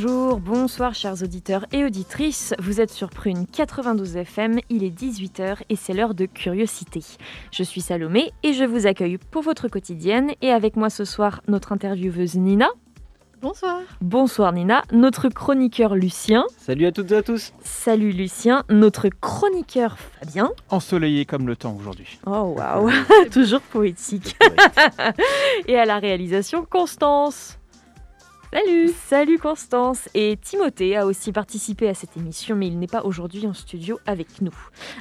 Bonjour, bonsoir chers auditeurs et auditrices. Vous êtes sur Prune 92 FM, il est 18h et c'est l'heure de curiosité. Je suis Salomé et je vous accueille pour votre quotidienne et avec moi ce soir notre intervieweuse Nina. Bonsoir. Bonsoir Nina, notre chroniqueur Lucien. Salut à toutes et à tous. Salut Lucien, notre chroniqueur Fabien. Ensoleillé comme le temps aujourd'hui. Oh waouh, toujours poétique. et à la réalisation Constance. Salut Salut Constance Et Timothée a aussi participé à cette émission, mais il n'est pas aujourd'hui en studio avec nous.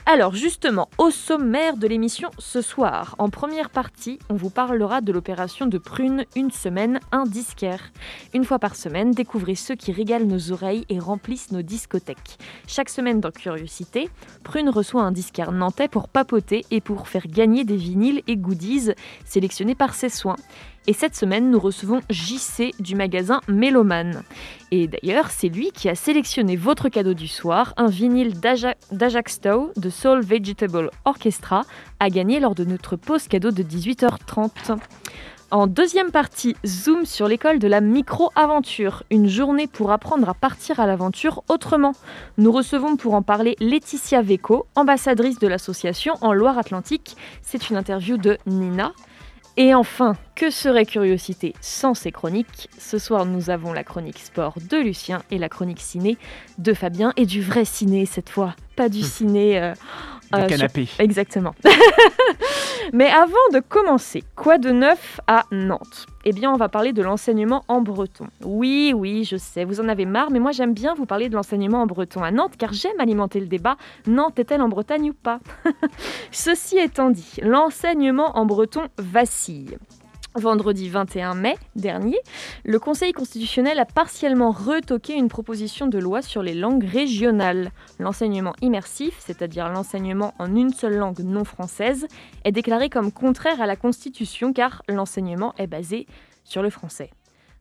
Alors justement, au sommaire de l'émission ce soir, en première partie, on vous parlera de l'opération de Prune Une semaine, un disquaire. Une fois par semaine, découvrez ceux qui régalent nos oreilles et remplissent nos discothèques. Chaque semaine dans Curiosité, Prune reçoit un disquaire nantais pour papoter et pour faire gagner des vinyles et goodies sélectionnés par ses soins. Et cette semaine, nous recevons JC du magasin Méloman. Et d'ailleurs, c'est lui qui a sélectionné votre cadeau du soir, un vinyle d'Ajax Stowe de Soul Vegetable Orchestra, à gagner lors de notre pause cadeau de 18h30. En deuxième partie, zoom sur l'école de la micro-aventure, une journée pour apprendre à partir à l'aventure autrement. Nous recevons pour en parler Laetitia Veco, ambassadrice de l'association en Loire-Atlantique. C'est une interview de Nina, et enfin, que serait Curiosité sans ces chroniques? Ce soir, nous avons la chronique sport de Lucien et la chronique ciné de Fabien, et du vrai ciné cette fois, pas du hmm. ciné... Euh, euh, canapé. Exactement. Mais avant de commencer, quoi de neuf à Nantes? Eh bien, on va parler de l'enseignement en breton. Oui, oui, je sais, vous en avez marre, mais moi j'aime bien vous parler de l'enseignement en breton à Nantes car j'aime alimenter le débat. Nantes est-elle en Bretagne ou pas? Ceci étant dit, l'enseignement en breton vacille. Vendredi 21 mai dernier, le Conseil constitutionnel a partiellement retoqué une proposition de loi sur les langues régionales. L'enseignement immersif, c'est-à-dire l'enseignement en une seule langue non française, est déclaré comme contraire à la Constitution car l'enseignement est basé sur le français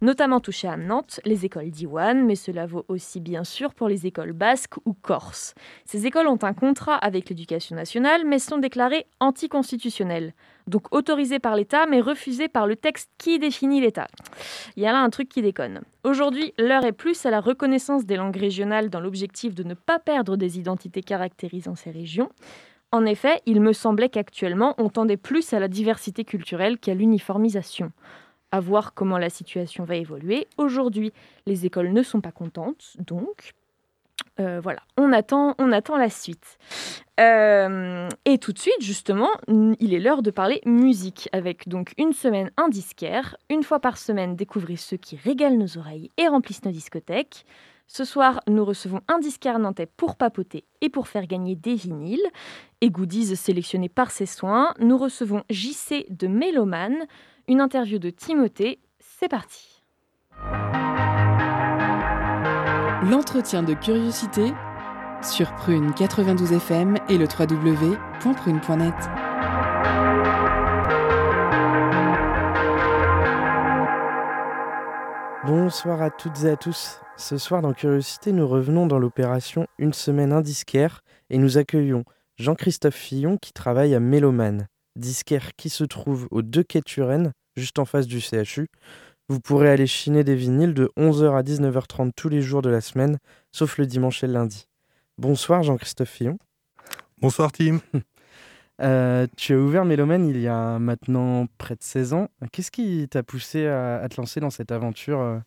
notamment touché à Nantes, les écoles d'Iwan, mais cela vaut aussi bien sûr pour les écoles basques ou corses. Ces écoles ont un contrat avec l'éducation nationale, mais sont déclarées anticonstitutionnelles. Donc autorisées par l'État, mais refusées par le texte qui définit l'État. Il y a là un truc qui déconne. Aujourd'hui, l'heure est plus à la reconnaissance des langues régionales dans l'objectif de ne pas perdre des identités caractérisant ces régions. En effet, il me semblait qu'actuellement, on tendait plus à la diversité culturelle qu'à l'uniformisation à voir comment la situation va évoluer. Aujourd'hui, les écoles ne sont pas contentes, donc euh, voilà, on attend, on attend la suite. Euh, et tout de suite, justement, il est l'heure de parler musique, avec donc une semaine un disquaire, une fois par semaine découvrir ceux qui régalent nos oreilles et remplissent nos discothèques. Ce soir, nous recevons un disquaire nantais pour papoter et pour faire gagner des vinyles et goodies sélectionnés par ses soins. Nous recevons JC de Méloman, une interview de Timothée. C'est parti. L'entretien de curiosité sur Prune 92 FM et le www.prune.net. Bonsoir à toutes et à tous. Ce soir dans Curiosité, nous revenons dans l'opération Une semaine indisquaire et nous accueillons Jean-Christophe Fillon qui travaille à Méloman disquaire qui se trouve au 2 quai Turenne, juste en face du CHU. Vous pourrez aller chiner des vinyles de 11h à 19h30 tous les jours de la semaine, sauf le dimanche et le lundi. Bonsoir Jean-Christophe Fillon. Bonsoir Tim. Euh, tu as ouvert Mélomène il y a maintenant près de 16 ans. Qu'est-ce qui t'a poussé à, te lancer dans cette aventure euh?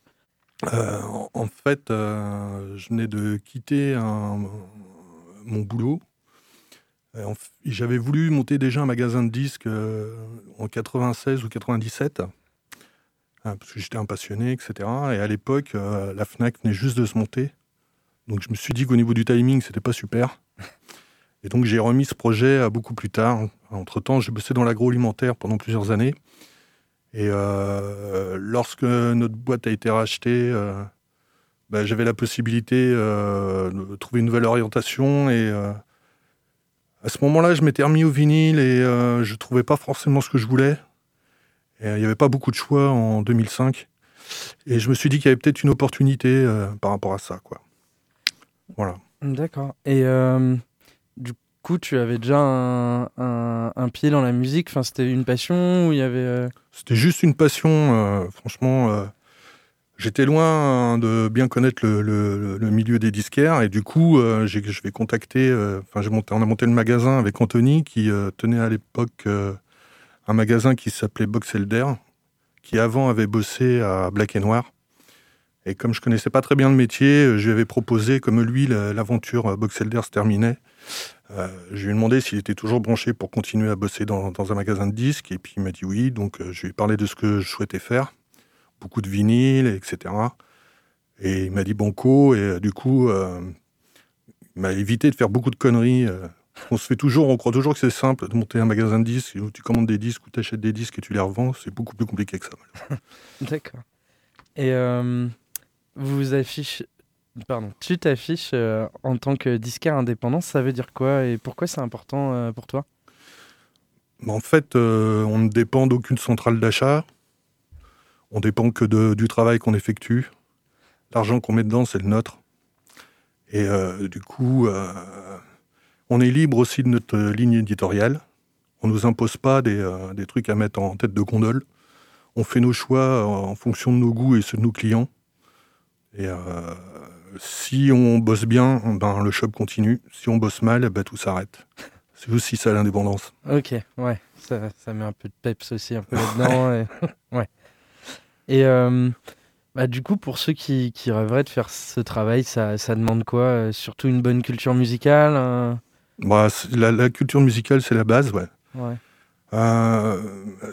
Euh, en, fait, je venais de quitter mon boulot j'avais voulu monter déjà un magasin de disques euh, en 96 ou 97, hein, parce que j'étais un passionné, etc. Et à l'époque, euh, la Fnac venait juste de se monter. Donc je me suis dit qu'au niveau du timing, c'était pas super. Et donc j'ai remis ce projet à beaucoup plus tard, Entre-temps, j'ai bossé dans l'agroalimentaire pendant plusieurs années. Et lorsque notre boîte a été rachetée, bah, j'avais la possibilité de trouver une nouvelle orientation. Et à ce moment-là, je m'étais remis au vinyle et je ne trouvais pas forcément ce que je voulais. il n'y avait pas beaucoup de choix en 2005. Et je me suis dit qu'il y avait peut-être une opportunité par rapport à ça. Quoi. Voilà. D'accord. Et euh, du coup, tu avais déjà un, pied dans la musique? Enfin, C'était une passion ou il y avait... Euh? C'était juste une passion. Euh, franchement, j'étais loin de bien connaître le, milieu des disquaires. Et du coup, je vais contacter... Enfin, on a monté le magasin avec Anthony qui tenait à l'époque un magasin qui s'appelait Box Elder, qui avant avait bossé à Black et Noir. Et comme je connaissais pas très bien le métier, euh, je lui avais proposé, comme lui, l'aventure euh, Boxelder se terminait, euh, je lui ai demandé s'il était toujours branché pour continuer à bosser dans, un magasin de disques. Et puis il m'a dit oui. Donc je lui ai parlé de ce que je souhaitais faire. Beaucoup de vinyle, etc. Et il m'a dit banco. Et du coup, il m'a évité de faire beaucoup de conneries. on se fait toujours, on croit toujours que c'est simple de monter un magasin de disques où tu commandes des disques ou tu achètes des disques et tu les revends. C'est beaucoup plus compliqué que ça. D'accord. Et vous affiche, pardon, tu t'affiches euh, en tant que disquaire indépendant, ça veut dire quoi et pourquoi c'est important euh, pour toi? Bah, En fait, euh, on ne dépend d'aucune centrale d'achat. On dépend que de, du travail qu'on effectue. L'argent qu'on met dedans, c'est le nôtre. Et du coup, on est libre aussi de notre ligne éditoriale. On ne nous impose pas des, des, trucs à mettre en tête de gondole. On fait nos choix en fonction de nos goûts et ceux de nos clients. Et euh, si on bosse bien, ben, le shop continue. Si on bosse mal, ben, tout s'arrête. C'est aussi ça l'indépendance. Ok, ouais. Ça, ça, met un peu de peps aussi un peu là-dedans. et... ouais. Et euh, bah, du coup, pour ceux qui, qui, rêveraient de faire ce travail, ça, ça demande quoi euh, Surtout une bonne culture musicale bah, la, la, culture musicale, c'est la base, ouais. ouais. Euh,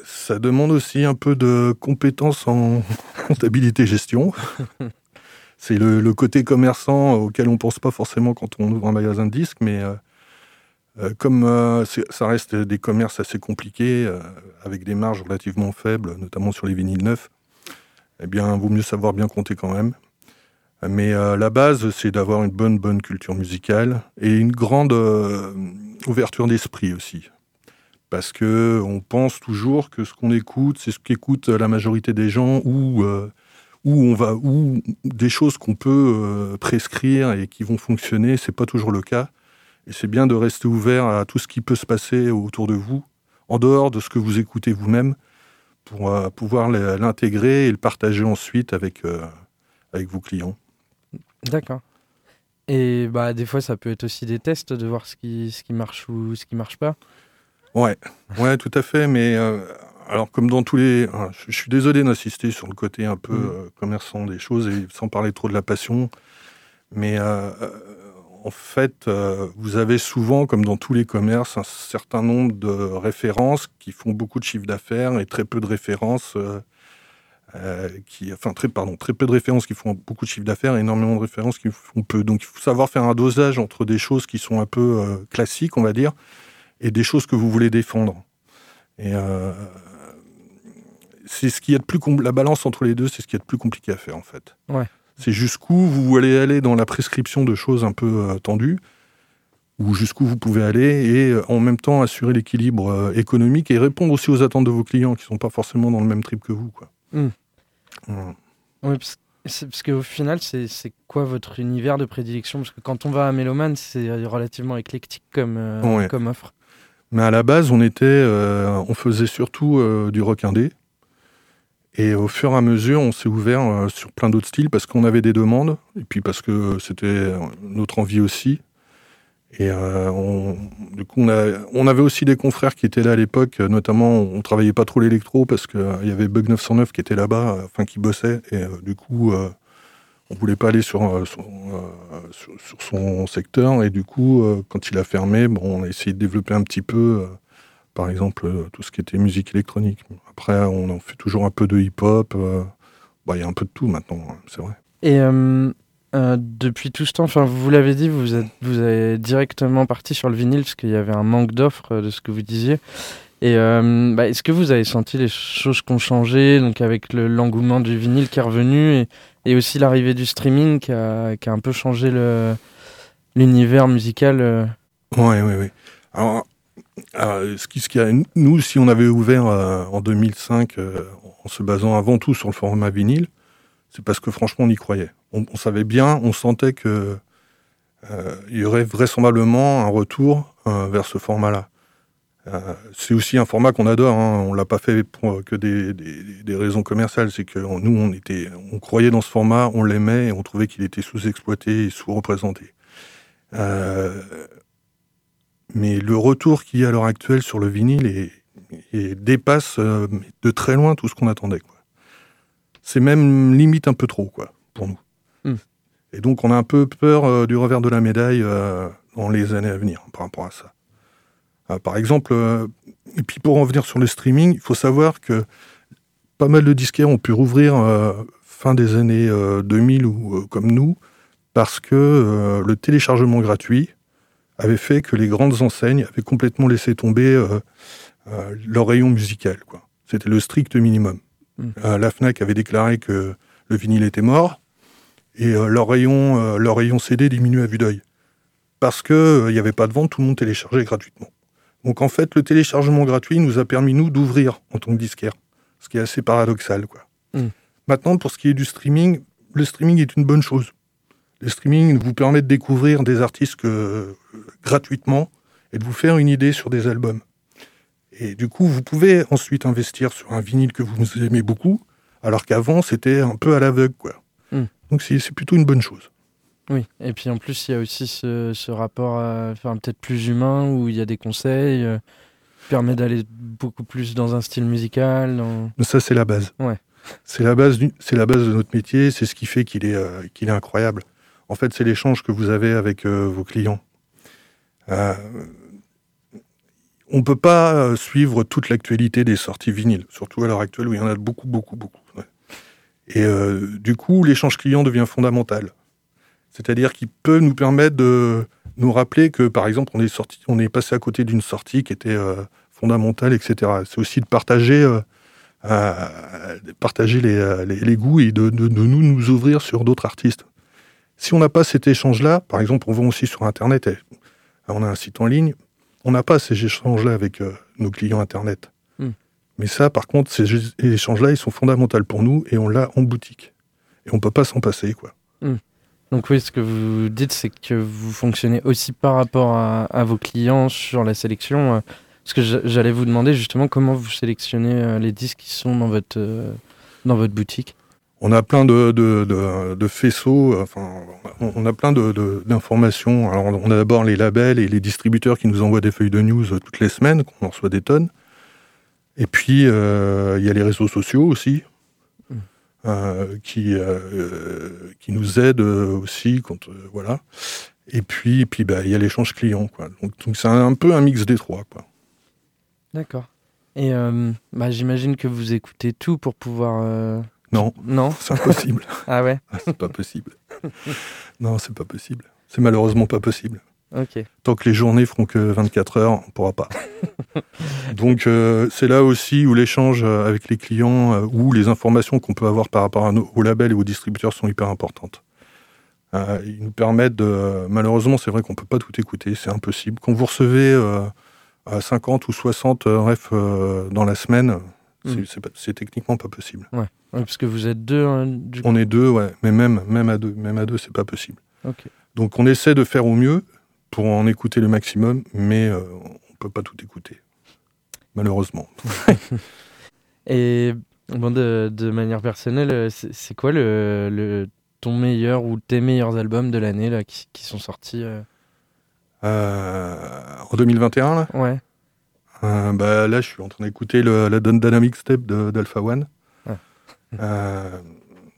ça demande aussi un peu de compétences en comptabilité gestion. c'est le, côté commerçant auquel on pense pas forcément quand on ouvre un magasin de disques, mais euh, comme euh, ça reste des commerces assez compliqués, avec des marges relativement faibles, notamment sur les vinyles neufs, eh bien, vaut mieux savoir bien compter quand même. Mais la base, c'est d'avoir une bonne, bonne culture musicale et une grande ouverture d'esprit aussi. Parce que on pense toujours que ce qu'on écoute, c'est ce qu'écoute la majorité des gens ou où on va, où des choses qu'on peut euh, prescrire et qui vont fonctionner, c'est pas toujours le cas. Et c'est bien de rester ouvert à tout ce qui peut se passer autour de vous, en dehors de ce que vous écoutez vous-même, pour euh, pouvoir l'intégrer et le partager ensuite avec, euh, avec vos clients. D'accord. Et bah, des fois, ça peut être aussi des tests de voir ce qui, ce qui marche ou ce qui marche pas. Ouais, ouais, tout à fait. Mais alors, comme dans tous les. Je, suis désolé d'insister sur le côté un peu mm. euh, commerçant des choses et sans parler trop de la passion. Mais euh, euh, en fait, vous avez souvent, comme dans tous les commerces, un certain nombre de références qui font beaucoup de chiffre d'affaires et très peu de références. qui, enfin, très, pardon, très de références qui font beaucoup de chiffre d'affaires et énormément de références qui font peu. Donc, il faut savoir faire un dosage entre des choses qui sont un peu classiques, on va dire, et des choses que vous voulez défendre. C'est ce qui est de plus la balance entre les deux, c'est ce qui est de plus compliqué à faire en fait. Ouais. C'est jusqu'où vous allez aller dans la prescription de choses un peu euh, tendues, ou jusqu'où vous pouvez aller, et euh, en même temps assurer l'équilibre euh, économique et répondre aussi aux attentes de vos clients qui sont pas forcément dans le même trip que vous. Quoi. Hmm. Oui, parce, qu'au final, c'est quoi votre univers de prédilection? Parce que quand on va à Méloman, c'est relativement éclectique comme, comme offre. Mais à la base, on était, on faisait surtout du rock indé. Et au fur et à mesure, on s'est ouvert euh, sur plein d'autres styles parce qu'on avait des demandes, et puis parce que c'était notre envie aussi. Et euh, du coup, on, avait aussi des confrères qui étaient là à l'époque, notamment on travaillait pas trop l'électro parce qu'il y avait Bug 909 qui était là-bas, enfin qui bossait, et euh, du coup, on voulait pas aller sur, sur, sur, son secteur, et du coup, quand il a fermé, bon, on a essayé de développer un petit peu par exemple, euh, tout ce qui était musique électronique. Après, on en fait toujours un peu de hip-hop. Euh, bah, il y a un peu de tout maintenant, hein, c'est vrai. Et euh, depuis tout ce temps, enfin, vous l'avez dit, vous, êtes, vous avez directement parti sur le vinyle parce qu'il y avait un manque d'offres de ce que vous disiez. Et bah, est-ce que vous avez senti les choses qui ont changé, donc avec l'engouement du vinyle qui est revenu et, et aussi l'arrivée du streaming qui a, qui a, un peu changé l'univers musical Oui, oui, oui. Alors, qui, ce qui nous, si on avait ouvert en 2005 en se basant avant tout sur le format vinyle, c'est parce que franchement on y croyait. On, savait bien, on sentait que euh, il y aurait vraisemblablement un retour euh, vers ce format-là. Euh, c'est aussi un format qu'on adore. Hein. On l'a pas fait pour que des, raisons commerciales. C'est que nous, on on croyait dans ce format, on l'aimait et on trouvait qu'il était sous-exploité et sous-représenté. Mais le retour qu'il y a à l'heure actuelle sur le vinyle est, et dépasse euh, de très loin tout ce qu'on attendait. C'est même limite un peu trop, quoi, pour nous. Hmm. Et donc, on a un peu peur euh, du revers de la médaille euh, dans les années à venir par rapport à ça. par exemple, et puis pour en venir sur le streaming, il faut savoir que pas mal de disquaires ont pu rouvrir fin des années 2000 ou comme nous, parce que le téléchargement gratuit avait fait que les grandes enseignes avaient complètement laissé tomber euh, leur rayon musical. C'était le strict minimum. Euh, la FNAC avait déclaré que le vinyle était mort et euh, leur, rayon, leur rayon CD diminuait à vue d'œil. Parce qu'il n'y avait pas de vente, tout le monde téléchargeait gratuitement. Donc en fait, le téléchargement gratuit nous a permis, nous, d'ouvrir en tant que disquaire. Ce qui est assez paradoxal. Quoi. Hmm. Maintenant, pour ce qui est du streaming, le streaming est une bonne chose. Le streaming vous permet de découvrir des artistes gratuitement et de vous faire une idée sur des albums. Et du coup, vous pouvez ensuite investir sur un vinyle que vous aimez beaucoup, alors qu'avant, c'était un peu à l'aveugle. quoi. Hmm. Donc c'est plutôt une bonne chose. Oui, et puis en plus, il y a aussi ce, rapport enfin, peut-être plus humain, où il y a des conseils, euh, qui permet d'aller beaucoup plus dans un style musical. Ça, c'est la base. Ouais. C'est la, base la base de notre métier, c'est ce qui fait qu'il est, euh, qu'il est incroyable. En fait, c'est l'échange que vous avez avec euh, vos clients on ne peut pas euh, suivre toute l'actualité des sorties vinyles, surtout à l'heure actuelle où il y en a beaucoup, beaucoup, beaucoup. Et euh, du coup, l'échange client devient fondamental. C'est-à-dire qu'il peut nous permettre de nous rappeler que, par exemple, on est, passé à côté d'une sortie qui était euh, fondamentale, etc. C'est aussi de partager, les, goûts et de, nous ouvrir sur d'autres artistes. Si on n'a pas cet échange-là, par exemple, on va aussi sur Internet, et on a un site en ligne, on n'a pas ces échanges-là avec euh, nos clients Internet. Hmm. Mais ça, par contre, ces échanges-là, ils sont fondamentaux pour nous et on l'a en boutique. Et on ne peut pas s'en passer, quoi. Hmm. Donc oui, ce que vous dites, c'est que vous fonctionnez aussi par rapport à, vos clients sur la sélection. Euh, parce que j'allais vous demander justement comment vous sélectionnez euh, les disques qui sont dans votre, dans votre boutique on a plein de, de, faisceaux, enfin, on a plein d'informations. Alors, on a d'abord les labels et les distributeurs qui nous envoient des feuilles de news toutes les semaines, qu'on en reçoit des tonnes. Et puis, euh, il y a les réseaux sociaux aussi, mmh. euh, qui, euh, qui nous aident aussi. Quand, voilà. Et puis, puis bah, il y a l'échange client. Quoi. Donc, c'est un, peu un mix des trois. D'accord. Et bah, j'imagine que vous écoutez tout pour pouvoir non. Non. C'est impossible. ah ouais C'est pas possible. non, c'est pas possible. C'est malheureusement pas possible. Ok. Tant que les journées feront que 24 heures, on pourra pas. Donc euh, c'est là aussi où l'échange euh, avec les clients euh, ou les informations qu'on peut avoir par rapport à nos, aux labels et aux distributeurs sont hyper importantes. ils nous permettent de... Malheureusement, c'est vrai qu'on peut pas tout écouter, c'est impossible. Quand vous recevez à 50 ou 60 refs dans la semaine, Hmm. C'est techniquement pas possible. Ouais. parce que vous êtes deux. Hein, on est deux, ouais. Mais même, même à deux, même à deux, c'est pas possible. Donc on essaie de faire au mieux pour en écouter le maximum, mais euh, on peut pas tout écouter, malheureusement. Et bon, de, de, manière personnelle, euh, c'est quoi le, le, ton meilleur ou tes meilleurs albums de l'année là qui, qui, sont sortis euh... euh en 2021 là? Ouais. Euh, bah, là, je suis en train d'écouter la Dynamic Step d'Alpha One. Euh,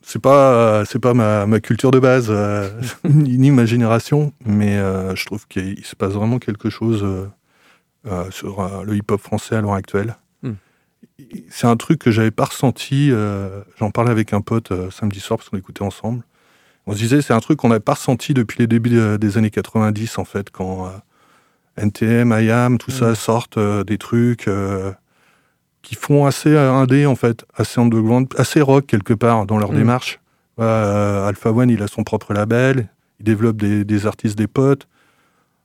c'est pas c'est pas ma, ma, culture de base euh, ni ma génération, mais je trouve qu'il se passe vraiment quelque chose sur le hip-hop français à l'heure actuelle. Hmm. C'est un truc que j'avais pas ressenti. J'en parlais avec un pote samedi soir parce qu'on écoutait ensemble. On se disait, c'est un truc qu'on n'a pas ressenti depuis les débuts des années 90, en fait, quand NTM, IAM, tout ça mm. sortent des trucs qui font assez indé, en fait, assez underground, assez rock quelque part dans leur mm. démarche. Alpha One, il a son propre label, il développe des, artistes, des potes.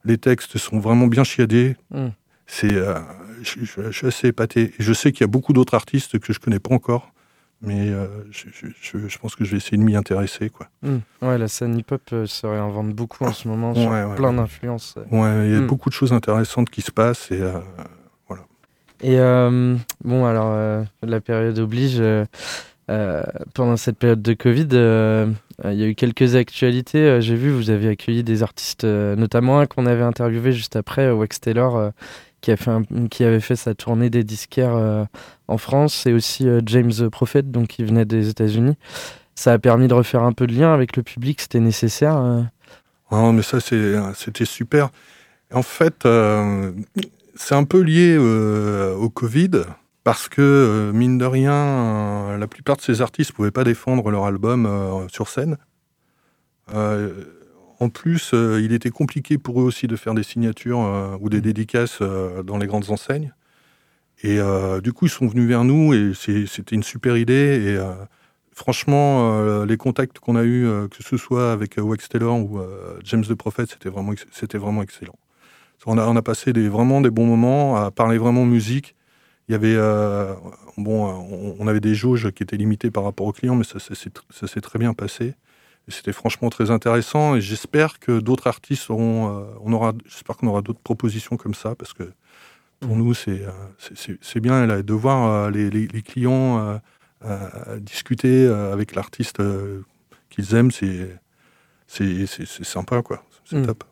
Les textes sont vraiment bien chiadés. Mm. C'est, je, suis assez épaté. je sais qu'il y a beaucoup d'autres artistes que je connais pas encore mais euh, je, pense que je vais essayer de m'y intéresser. Quoi. Hmm. Ouais, la scène hip-hop euh, se réinvente beaucoup en ce moment sur plein d'influences. Ouais, il y a hmm. beaucoup de choses intéressantes qui se passent et euh, voilà. Et bon, alors la période oblige. pendant cette période de Covid, il y a eu quelques actualités. J'ai vu, vous avez accueilli des artistes, notamment un qu'on avait interviewé juste après, Wax Taylor, qui, avait fait sa tournée des disquaires euh, en France, et aussi euh, James Prophet, donc qui venait des États-Unis. Ça a permis de refaire un peu de lien avec le public, c'était nécessaire. Euh. Non, mais ça, c'était super. En fait, c'est un peu lié au Covid, parce que, mine de rien, la plupart de ces artistes ne pouvaient pas défendre leur album sur scène. En plus, euh, il était compliqué pour eux aussi de faire des signatures euh, ou des mm. dédicaces euh, dans les grandes enseignes. Et du coup, ils sont venus vers nous et c'était une super idée. Et franchement, les contacts qu'on a eus, que ce soit avec Wax Taylor ou James the Prophet, c'était vraiment, c'était vraiment excellent. On a, on a passé des, vraiment des bons moments à parler vraiment musique. Il y avait, bon, on, avait des jauges qui étaient limitées par rapport aux clients, mais ça s'est très bien passé. C'était franchement très intéressant et j'espère que d'autres artistes auront, euh, on aura, j'espère qu'on aura d'autres propositions comme ça parce que pour mmh. nous c'est euh, c'est bien là, de voir euh, les, les, clients discuter avec l'artiste qu'ils aiment, c'est c'est sympa quoi, c'est mmh. top.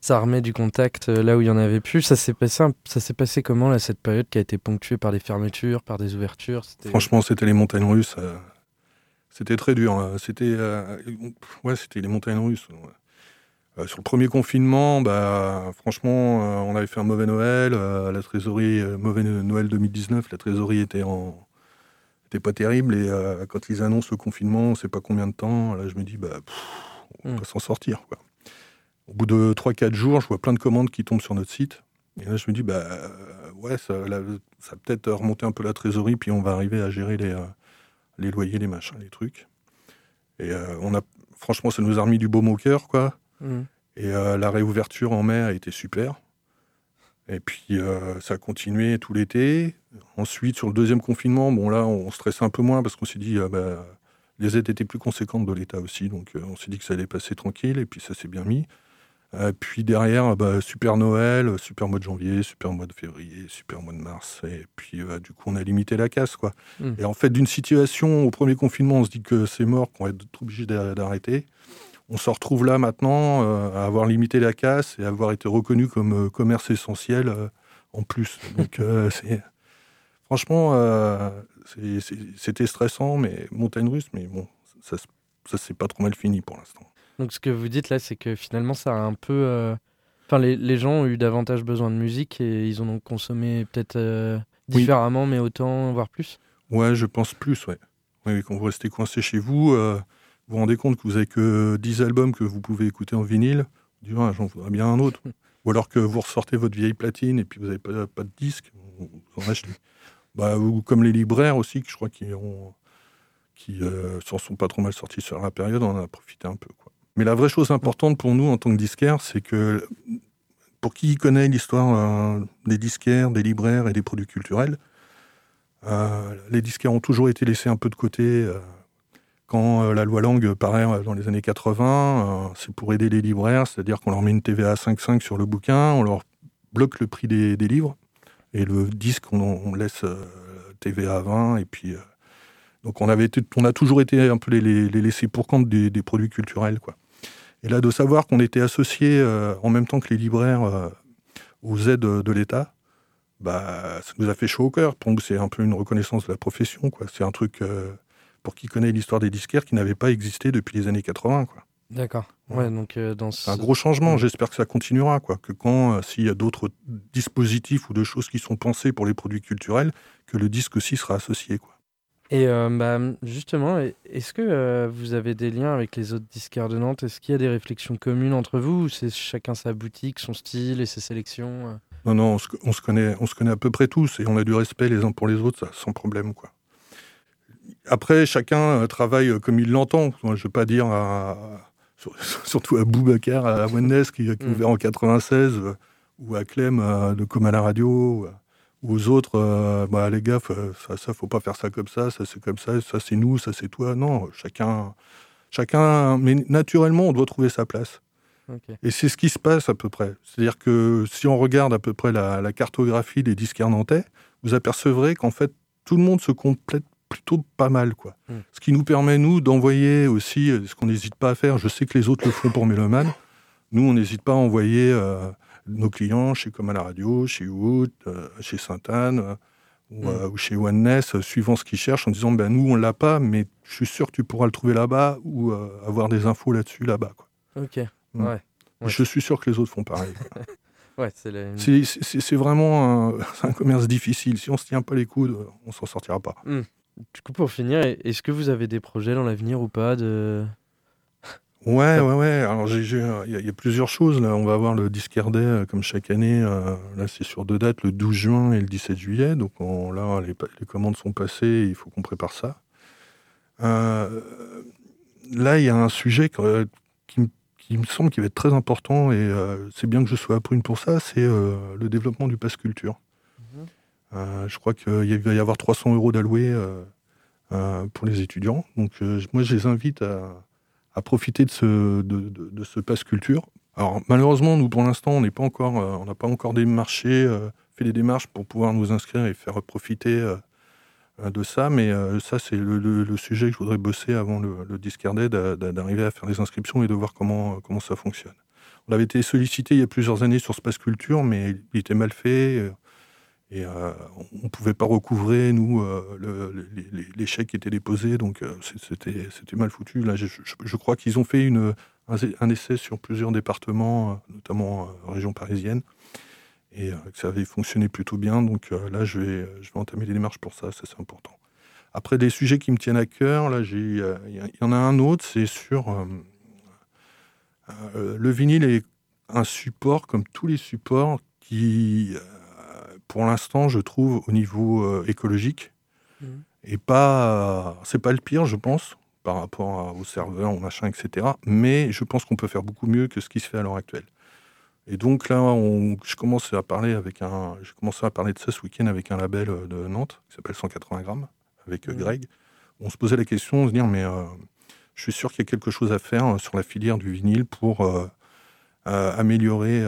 Ça remet du contact là où il y en avait plus. Ça s'est passé, ça s'est passé comment là cette période qui a été ponctuée par des fermetures, par des ouvertures? Franchement, c'était les montagnes russes. C'était très dur. Hein. C'était euh, ouais, c'était les montagnes russes. Euh, sur le premier confinement, bah, franchement, euh, on avait fait un mauvais Noël. la trésorerie, mauvais Noël 2019, la trésorerie était en était pas terrible. Et quand ils annoncent le confinement, on sait pas combien de temps. Là, je me dis, bah, on va hmm. s'en sortir. Quoi. Au bout de 3-4 jours, je vois plein de commandes qui tombent sur notre site. Et là, je me dis, bah, ouais, ça, ça peut-être remonter un peu la trésorerie, puis on va arriver à gérer les les loyers, les machins, les trucs. Et euh, on a, franchement, ça nous a remis du baume au cœur, quoi. Mmh. Et euh, la réouverture en mai a été super. Et puis euh, ça a continué tout l'été. Ensuite, sur le deuxième confinement, bon là, on stressait un peu moins parce qu'on s'est dit, bah, les aides étaient plus conséquentes de l'État aussi, donc on s'est dit que ça allait passer tranquille. Et puis ça s'est bien mis. Euh, puis derrière, bah, super Noël, super mois de janvier, super mois de février, super mois de mars. Et puis euh, du coup, on a limité la casse. Quoi. Hmm. Et en fait, d'une situation au premier confinement, on se dit que c'est mort, qu'on va être obligé d'arrêter. On se retrouve là maintenant euh, à avoir limité la casse et avoir été reconnu comme commerce essentiel en plus. Donc c'est franchement, c'était stressant, mais montagne russe, mais bon, ça, ça s'est pas trop mal fini pour l'instant. Donc ce que vous dites là, c'est que finalement, ça a un peu... Euh, enfin, les, les, gens ont eu davantage besoin de musique et ils ont donc consommé peut-être euh, différemment, mais autant, voire plus Ouais, je pense plus, ouais. Oui, quand vous restez coincé chez vous, euh, vous vous rendez compte que vous avez que 10 albums que vous pouvez écouter en vinyle. Vous dites, ah, j'en voudrais bien un autre. Ou alors que vous ressortez votre vieille platine et puis vous n'avez pas, pas de disque, vous en achetez. Bah, ou comme les libraires aussi, que je crois qu'ils ont qui s'en sont pas trop mal sortis sur la période, on en a profité un peu. Quoi. Mais la vraie chose importante pour nous en tant que disquaire, c'est que pour qui connaît l'histoire euh, des disquaires, des libraires et des produits culturels, euh, les disquaires ont toujours été laissés un peu de côté. Euh, quand la loi Langue paraît dans les années 80, c'est pour aider les libraires, c'est-à-dire qu'on leur met une TVA 5,5 sur le bouquin, on leur bloque le prix des, livres, et le disque, on, laisse TVA 20, et puis donc on, avait on a toujours été un peu les, les, laissés pour compte des, des, produits culturels. Quoi. Et là, de savoir qu'on était associé euh, en même temps que les libraires euh, aux aides de, l'État, bah, ça nous a fait chaud au cœur. Pour nous, c'est un peu une reconnaissance de la profession. Quoi. C'est un truc, euh, pour qui connaît l'histoire des disquaires, qui n'avait pas existé depuis les années 80. Quoi. D'accord. Ouais, donc dans C'est un gros changement. J'espère que ça continuera. Quoi. Que quand, s'il y a d'autres dispositifs ou de choses qui sont pensées pour les produits culturels, que le disque aussi sera associé. Quoi. Et euh, bah, justement, est-ce que vous avez des liens avec les autres disquaires de Nantes? Est-ce qu'il y a des réflexions communes entre vous ou c'est chacun sa boutique, son style et ses sélections Non, non, on se, connaît, on se connaît à peu près tous et on a du respect les uns pour les autres, ça, sans problème. quoi. Après, chacun travaille comme il l'entend. Je ne veux pas dire à, surtout à Boubacar, à Wendes, qui, qui mm. ouvert en 96, euh, ou à Clem euh, de Comme à la radio, ou aux autres, euh, bah, les gars, ça, ça, faut pas faire ça comme ça, ça c'est comme ça, ça c'est nous, ça c'est toi. Non, chacun, chacun, mais naturellement, on doit trouver sa place. Et c'est ce qui se passe à peu près. C'est-à-dire que si on regarde à peu près la, la cartographie des disques nantais, vous apercevrez qu'en fait, tout le monde se complète plutôt pas mal. quoi. Hmm. Ce qui nous permet, nous, d'envoyer aussi, euh, ce qu'on n'hésite pas à faire, je sais que les autres le font pour Méloman, nous, on n'hésite pas à envoyer euh, nos clients chez Comme à la radio, chez Wood, euh, chez Sainte-Anne ou, hmm. chez Oneness, suivant ce qu'ils cherchent, en disant, ben, nous, on l'a pas, mais je suis sûr que tu pourras le trouver là-bas ou avoir des infos là-dessus là-bas. Quoi. Ok, hmm. ouais. Je suis sûr que les autres font pareil. ouais, c'est vraiment un, un, commerce difficile. Si on se tient pas les coudes, on s'en sortira pas. Du coup, pour finir, est-ce que vous avez des projets dans l'avenir ou pas de... Ouais, ouais, ouais. Alors, il y, a plusieurs choses. Là, on va avoir le Discardet, euh, comme chaque année. Euh, là, c'est sur deux dates, le 12 juin et le 17 juillet. Donc, là, les, commandes sont passées. Il faut qu'on prépare ça. Euh, là, il y a un sujet qui, me semble qui va être très important et c'est bien que je sois à Prune pour ça. C'est le développement du pass culture. Euh, je crois qu'il va y avoir 300 euros d'alloués euh, euh, pour les étudiants. Donc moi, je les invite à, profiter de ce, de, ce pass culture. Alors malheureusement, nous pour l'instant, on n'est pas encore, on n'a pas encore démarché, fait les démarches pour pouvoir nous inscrire et faire profiter de ça. Mais ça, c'est le, sujet que je voudrais bosser avant le, le d'arriver à faire les inscriptions et de voir comment, comment ça fonctionne. On avait été sollicité il y a plusieurs années sur ce pass culture, mais il était mal fait. Et euh, on ne pouvait pas recouvrer, nous, euh, les, chèques qui étaient déposés, donc euh, c'était mal foutu. Là, je, crois qu'ils ont fait une, un, essai sur plusieurs départements, notamment région parisienne, et que ça avait fonctionné plutôt bien. Donc là, je vais, je vais entamer les démarches pour ça, ça c'est important. Après, des sujets qui me tiennent à cœur, là, il y en a un autre, c'est sur le vinyle est un support, comme tous les supports, qui pour l'instant, je trouve, au niveau euh, écologique. Mmh. Et pas. c'est pas le pire, je pense, par rapport aux serveurs, au machin, etc. Mais je pense qu'on peut faire beaucoup mieux que ce qui se fait à l'heure actuelle. Et donc là, on, je commence à parler avec un, j'ai commencé à parler de ça ce week-end avec un label euh, de Nantes qui s'appelle 180 grammes avec euh, mmh. Greg. On se posait la question de se dire mais je suis sûr qu'il y a quelque chose à faire sur la filière du vinyle pour améliorer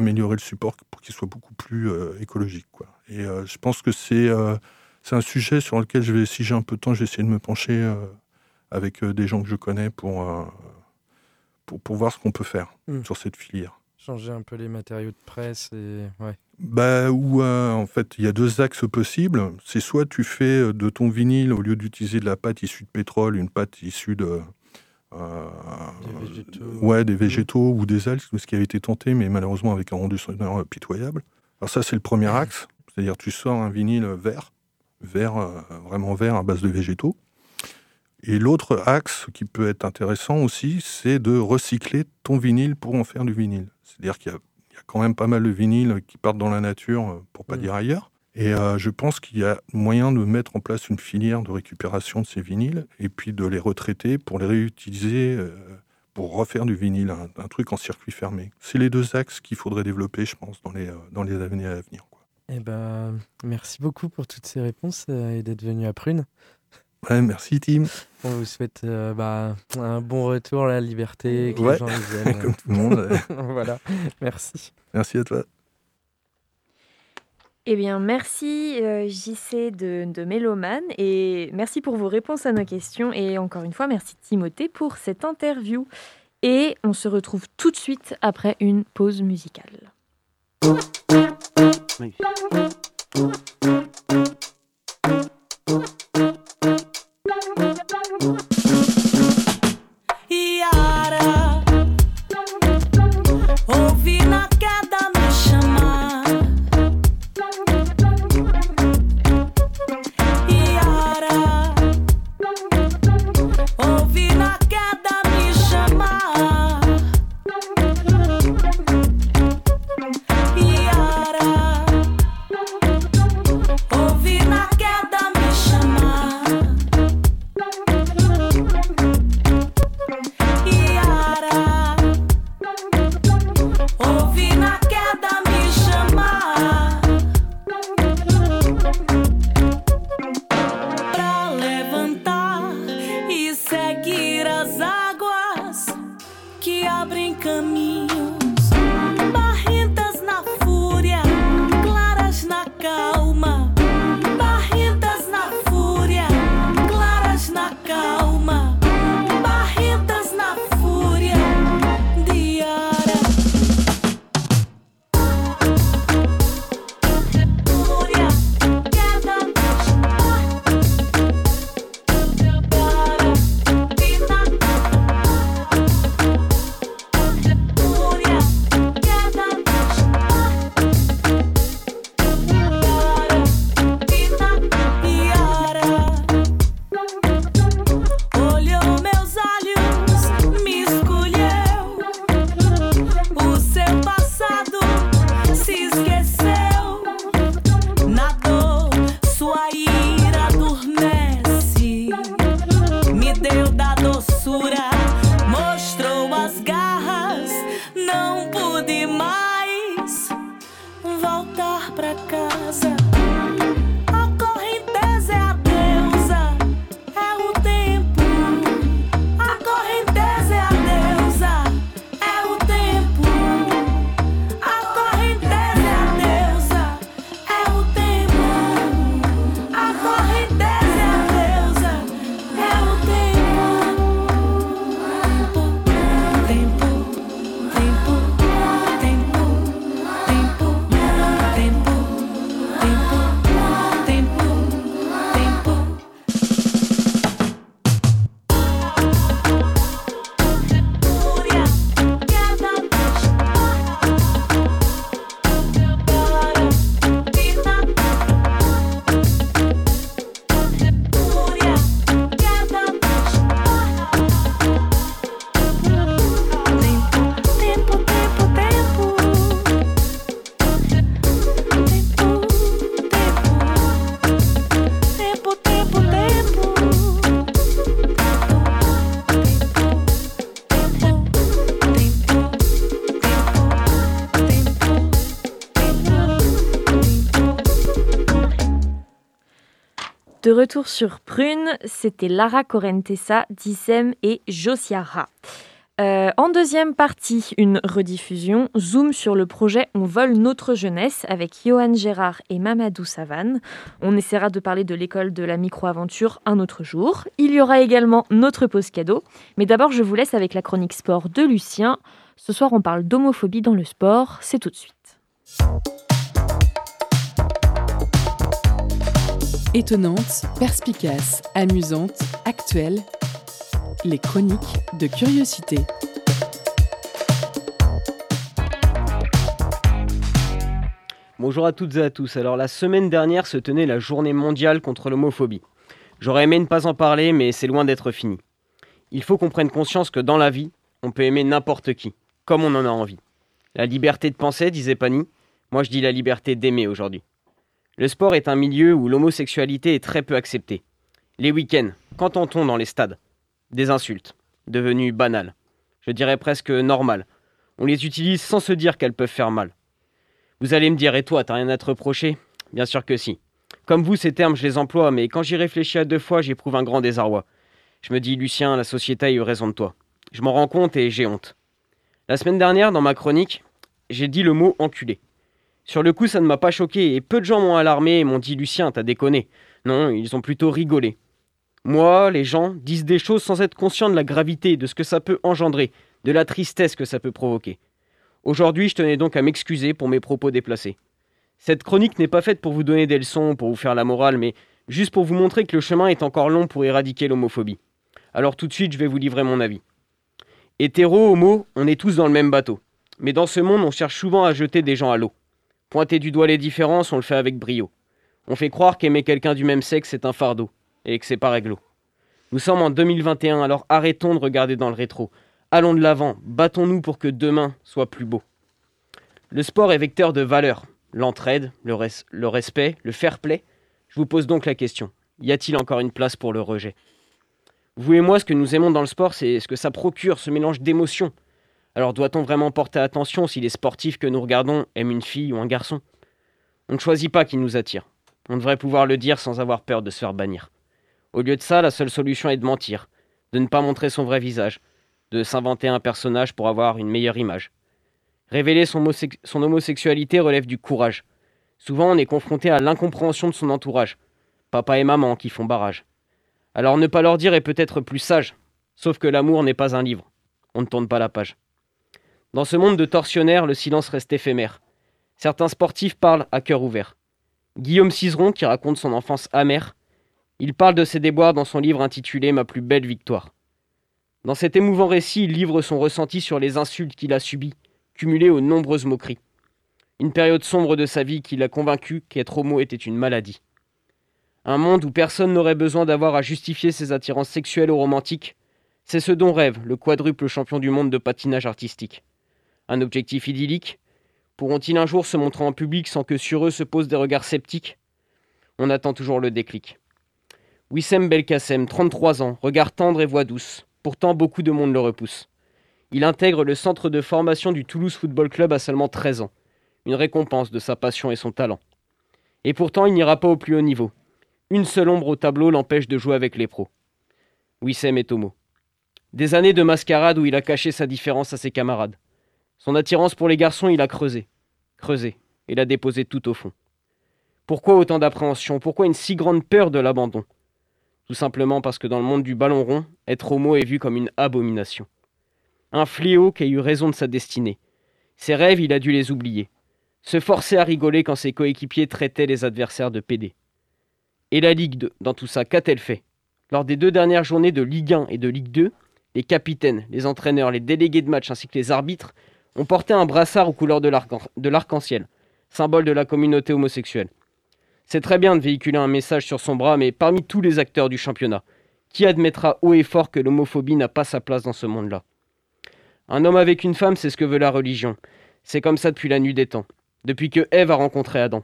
améliorer le support pour qu'il soit beaucoup plus euh, écologique. Quoi. Et euh, je pense que c'est euh, c'est un sujet sur lequel, je vais, si j'ai un peu de temps, je vais essayer de me pencher avec des gens que je connais pour, pour, pour, voir ce qu'on peut faire hmm. sur cette filière. Changer un peu les matériaux de presse et... Ouais. Bah, ou en fait, il y a deux axes possibles. C'est soit tu fais de ton vinyle, au lieu d'utiliser de la pâte issue de pétrole, une pâte issue de, des végétaux. Ouais, des végétaux ou des algues, ce qui avait été tenté, mais malheureusement avec un rendu sonore pitoyable. Alors ça, c'est le premier axe, c'est-à-dire tu sors un vinyle vert, vert, euh, vraiment vert à base de végétaux. Et l'autre axe qui peut être intéressant aussi, c'est de recycler ton vinyle pour en faire du vinyle. C'est-à-dire qu'il y, a quand même pas mal de vinyles qui partent dans la nature, euh, pour pas mm. dire ailleurs. Et euh, je pense qu'il y a moyen de mettre en place une filière de récupération de ces vinyles et puis de les retraiter pour les réutiliser euh, pour refaire du vinyle, un, truc en circuit fermé. C'est les deux axes qu'il faudrait développer, je pense, dans les, euh, dans les années à venir. Quoi. Eh ben, merci beaucoup pour toutes ces réponses et d'être venu à Prune. Ouais, merci Tim. On vous souhaite bah, un bon retour à la liberté, que les gens les Comme tout le monde. voilà, merci. Merci à toi. Eh bien, merci euh, JC de, de Méloman et merci pour vos réponses à nos questions. Et encore une fois, merci Timothée pour cette interview. Et on se retrouve tout de suite après une pause musicale. De retour sur Prune, c'était Lara Corentessa, Dissem et Josiara. Euh, en deuxième partie, une rediffusion, zoom sur le projet On vole notre jeunesse avec Johan Gérard et Mamadou Savane. On essaiera de parler de l'école de la micro-aventure un autre jour. Il y aura également notre pause cadeau. Mais d'abord, je vous laisse avec la chronique sport de Lucien. Ce soir, on parle d'homophobie dans le sport. C'est tout de suite. Étonnante, perspicace, amusante, actuelle, les chroniques de curiosité. Bonjour à toutes et à tous. Alors la semaine dernière se tenait la journée mondiale contre l'homophobie. J'aurais aimé ne pas en parler, mais c'est loin d'être fini. Il faut qu'on prenne conscience que dans la vie, on peut aimer n'importe qui, comme on en a envie. La liberté de penser, disait Pani. Moi je dis la liberté d'aimer aujourd'hui. Le sport est un milieu où l'homosexualité est très peu acceptée. Les week-ends, qu'entend-on dans les stades? Des insultes, devenues banales. Je dirais presque normales. On les utilise sans se dire qu'elles peuvent faire mal. Vous allez me dire, et toi, t'as rien à te reprocher? Bien sûr que si. Comme vous, ces termes, je les emploie, mais quand j'y réfléchis à deux fois, j'éprouve un grand désarroi. Je me dis, Lucien, la société a eu raison de toi. Je m'en rends compte et j'ai honte. La semaine dernière, dans ma chronique, j'ai dit le mot enculé. Sur le coup, ça ne m'a pas choqué et peu de gens m'ont alarmé et m'ont dit Lucien, t'as déconné. Non, ils ont plutôt rigolé. Moi, les gens disent des choses sans être conscients de la gravité, de ce que ça peut engendrer, de la tristesse que ça peut provoquer. Aujourd'hui, je tenais donc à m'excuser pour mes propos déplacés. Cette chronique n'est pas faite pour vous donner des leçons, pour vous faire la morale, mais juste pour vous montrer que le chemin est encore long pour éradiquer l'homophobie. Alors tout de suite, je vais vous livrer mon avis. Hétéro, homo, on est tous dans le même bateau. Mais dans ce monde, on cherche souvent à jeter des gens à l'eau. Pointer du doigt les différences, on le fait avec brio. On fait croire qu'aimer quelqu'un du même sexe est un fardeau, et que c'est pas réglo. Nous sommes en 2021, alors arrêtons de regarder dans le rétro. Allons de l'avant, battons-nous pour que demain soit plus beau. Le sport est vecteur de valeurs, l'entraide, le, le respect, le fair play. Je vous pose donc la question, y a-t-il encore une place pour le rejet? Vous et moi, ce que nous aimons dans le sport, c'est ce que ça procure, ce mélange d'émotions, alors doit-on vraiment porter attention si les sportifs que nous regardons aiment une fille ou un garçon? On ne choisit pas qui nous attire. On devrait pouvoir le dire sans avoir peur de se faire bannir. Au lieu de ça, la seule solution est de mentir, de ne pas montrer son vrai visage, de s'inventer un personnage pour avoir une meilleure image. Révéler son, homosexualité relève du courage. Souvent, on est confronté à l'incompréhension de son entourage, papa et maman qui font barrage. Alors ne pas leur dire est peut-être plus sage, sauf que l'amour n'est pas un livre. On ne tourne pas la page. Dans ce monde de tortionnaires, le silence reste éphémère. Certains sportifs parlent à cœur ouvert. Guillaume Cizeron, qui raconte son enfance amère, il parle de ses déboires dans son livre intitulé Ma plus belle victoire. Dans cet émouvant récit, il livre son ressenti sur les insultes qu'il a subies, cumulées aux nombreuses moqueries. Une période sombre de sa vie qui l'a convaincu qu'être homo était une maladie. Un monde où personne n'aurait besoin d'avoir à justifier ses attirances sexuelles ou romantiques, c'est ce dont rêve le quadruple champion du monde de patinage artistique. Un objectif idyllique Pourront-ils un jour se montrer en public sans que sur eux se posent des regards sceptiques On attend toujours le déclic. Wissem Belkacem, 33 ans, regard tendre et voix douce. Pourtant, beaucoup de monde le repousse. Il intègre le centre de formation du Toulouse Football Club à seulement 13 ans. Une récompense de sa passion et son talent. Et pourtant, il n'ira pas au plus haut niveau. Une seule ombre au tableau l'empêche de jouer avec les pros. Wissem est homo. Des années de mascarade où il a caché sa différence à ses camarades. Son attirance pour les garçons, il a creusé, creusé, et l'a déposé tout au fond. Pourquoi autant d'appréhension? Pourquoi une si grande peur de l'abandon? Tout simplement parce que dans le monde du ballon rond, être homo est vu comme une abomination. Un fléau qui a eu raison de sa destinée. Ses rêves, il a dû les oublier. Se forcer à rigoler quand ses coéquipiers traitaient les adversaires de PD. Et la Ligue 2, dans tout ça, qu'a-t-elle fait? Lors des deux dernières journées de Ligue 1 et de Ligue 2, les capitaines, les entraîneurs, les délégués de match ainsi que les arbitres on portait un brassard aux couleurs de l'arc-en-ciel, symbole de la communauté homosexuelle. C'est très bien de véhiculer un message sur son bras, mais parmi tous les acteurs du championnat, qui admettra haut et fort que l'homophobie n'a pas sa place dans ce monde-là? Un homme avec une femme, c'est ce que veut la religion. C'est comme ça depuis la nuit des temps, depuis que Ève a rencontré Adam.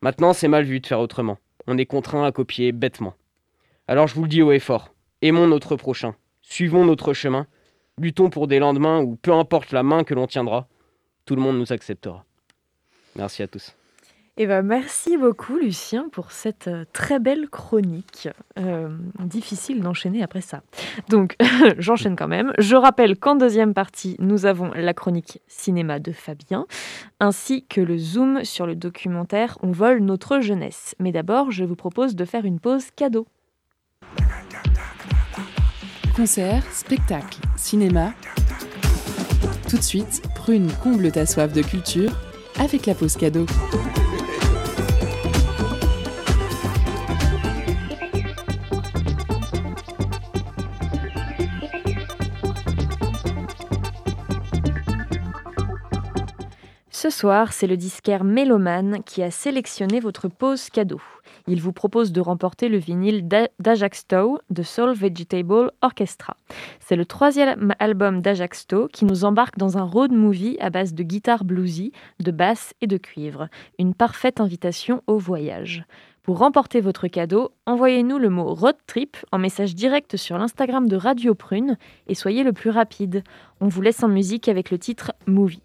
Maintenant, c'est mal vu de faire autrement. On est contraint à copier bêtement. Alors je vous le dis haut et fort, aimons notre prochain, suivons notre chemin, Luttons pour des lendemains où, peu importe la main que l'on tiendra, tout le monde nous acceptera. Merci à tous. Eh ben, merci beaucoup Lucien pour cette euh, très belle chronique. Euh, difficile d'enchaîner après ça. Donc j'enchaîne quand même. Je rappelle qu'en deuxième partie, nous avons la chronique cinéma de Fabien, ainsi que le zoom sur le documentaire On vole notre jeunesse. Mais d'abord, je vous propose de faire une pause cadeau. Concert, spectacle, cinéma. Tout de suite, Prune comble ta soif de culture avec la pause cadeau. Ce soir, c'est le disquaire Méloman qui a sélectionné votre pause cadeau. Il vous propose de remporter le vinyle d'Ajax Stowe de Soul Vegetable Orchestra. C'est le troisième album d'Ajax Stowe qui nous embarque dans un road movie à base de guitare bluesy, de basse et de cuivre. Une parfaite invitation au voyage. Pour remporter votre cadeau, envoyez-nous le mot road trip en message direct sur l'Instagram de Radio Prune et soyez le plus rapide. On vous laisse en musique avec le titre Movie.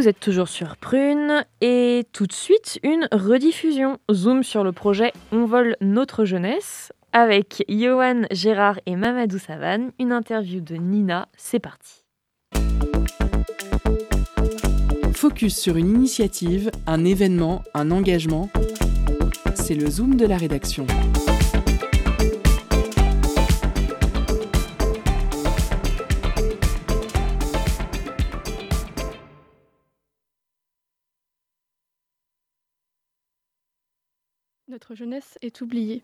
Vous êtes toujours sur Prune et tout de suite une rediffusion. Zoom sur le projet On vole notre jeunesse avec Johan Gérard et Mamadou Savane. Une interview de Nina. C'est parti. Focus sur une initiative, un événement, un engagement. C'est le Zoom de la rédaction. Notre jeunesse est oubliée.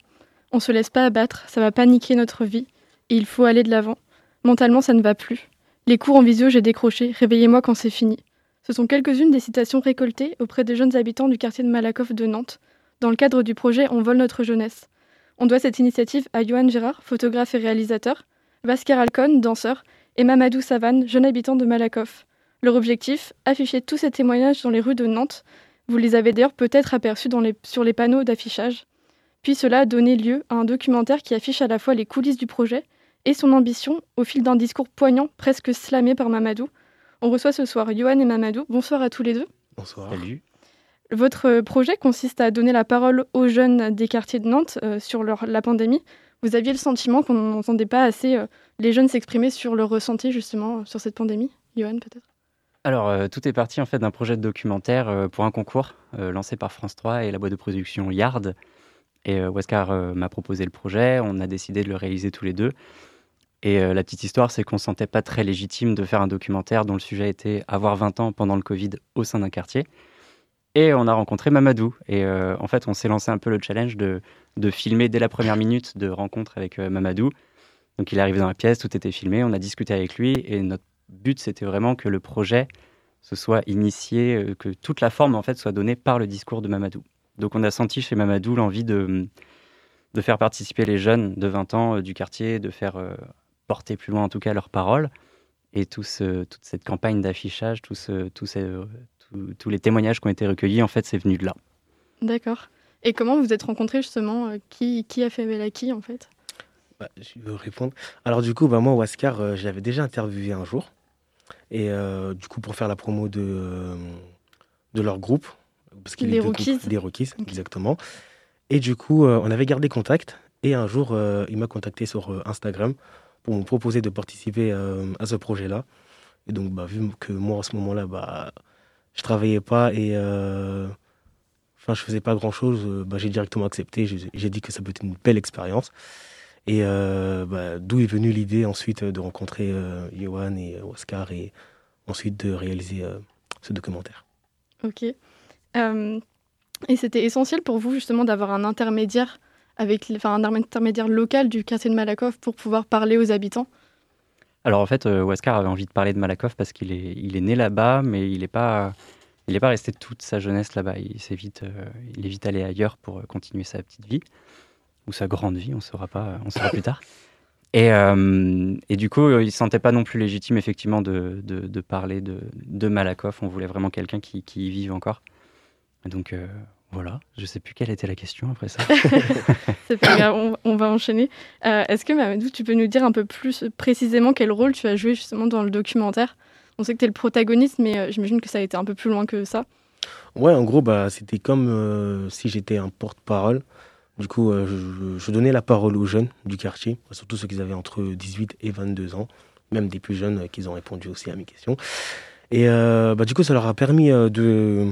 On se laisse pas abattre, ça va paniquer notre vie, et il faut aller de l'avant. Mentalement, ça ne va plus. Les cours en visio, j'ai décroché, réveillez-moi quand c'est fini. Ce sont quelques-unes des citations récoltées auprès des jeunes habitants du quartier de Malakoff de Nantes, dans le cadre du projet On vole notre jeunesse. On doit cette initiative à Johan Gérard, photographe et réalisateur, Vasker Alcon, danseur, et Mamadou Savane, jeune habitant de Malakoff. Leur objectif Afficher tous ces témoignages dans les rues de Nantes. Vous les avez d'ailleurs peut-être aperçus sur les panneaux d'affichage. Puis cela a donné lieu à un documentaire qui affiche à la fois les coulisses du projet et son ambition au fil d'un discours poignant, presque slamé par Mamadou. On reçoit ce soir Johan et Mamadou. Bonsoir à tous les deux. Bonsoir. Salut. Votre projet consiste à donner la parole aux jeunes des quartiers de Nantes euh, sur la pandémie. Vous aviez le sentiment qu'on n'entendait pas assez euh, les jeunes s'exprimer sur leur ressenti justement sur cette pandémie Johan peut-être? Alors, euh, tout est parti en fait d'un projet de documentaire euh, pour un concours euh, lancé par France 3 et la boîte de production Yard. Et Wesker m'a proposé le projet, on a décidé de le réaliser tous les deux. Et la petite histoire, c'est qu'on ne sentait pas très légitime de faire un documentaire dont le sujet était avoir 20 ans pendant le Covid au sein d'un quartier. Et on a rencontré Mamadou. Et en fait, on s'est lancé un peu le challenge de, de, filmer dès la première minute de rencontre avec Mamadou. Donc il est arrivé dans la pièce, tout était filmé, on a discuté avec lui et notre but, c'était vraiment que le projet se soit initié, euh, que toute la forme en fait soit donnée par le discours de Mamadou. Donc on a senti chez Mamadou l'envie de, de faire participer les jeunes de 20 ans euh, du quartier, de faire euh, porter plus loin en tout cas leurs paroles. Et tout toute cette campagne d'affichage, tous les témoignages qui ont été recueillis, en fait, c'est venu de là. D'accord. Et comment vous êtes rencontrés justement qui, qui a fait appel à qui en fait? Bah, Je veux répondre. Alors du coup, bah, moi, Waskar, j'avais déjà interviewé un jour. Et euh, du coup, pour faire la promo de, euh, de leur groupe. Parce qu'il Rookies. Des Rookies, exactement. Et du coup, euh, on avait gardé contact. Et un jour, il m'a contacté sur Instagram pour me proposer de participer à ce projet-là. Et donc, bah, vu que moi, en ce moment-là, bah, je travaillais pas et enfin, je faisais pas grand-chose, bah, j'ai directement accepté. J'ai dit que ça peut être une belle expérience. Et euh, bah, d'où est venue l'idée ensuite de rencontrer euh, Johan et Oscar et ensuite de réaliser euh, ce documentaire? Ok. et c'était essentiel pour vous justement d'avoir un intermédiaire avec, enfin, un intermédiaire local du quartier de Malakoff pour pouvoir parler aux habitants? Alors en fait, Oscar avait envie de parler de Malakoff parce qu'il est, il est né là-bas, mais il n'est pas, il n'est pas resté toute sa jeunesse là-bas. Il, s'est vite, il est vite allé ailleurs pour continuer sa petite vie ou sa grande vie, on saura pas, on saura plus tard. Et, euh, et, du coup, il ne se sentait pas non plus légitime, effectivement, de, de, parler de, de, Malakoff. On voulait vraiment quelqu'un qui, qui, y vive encore. donc, euh, voilà. Je ne sais plus quelle était la question après ça. C'est pas grave, on, va enchaîner. Euh, est-ce que, Mamadou, tu peux nous dire un peu plus précisément quel rôle tu as joué justement dans le documentaire? On sait que tu es le protagoniste, mais j'imagine que ça a été un peu plus loin que ça. Ouais, en gros, bah, c'était comme si j'étais un porte-parole du coup, euh, je, donnais la parole aux jeunes du quartier, surtout ceux qui avaient entre 18 et 22 ans, même des plus jeunes euh, qui ont répondu aussi à mes questions. Et euh, bah, du coup, ça leur a permis de,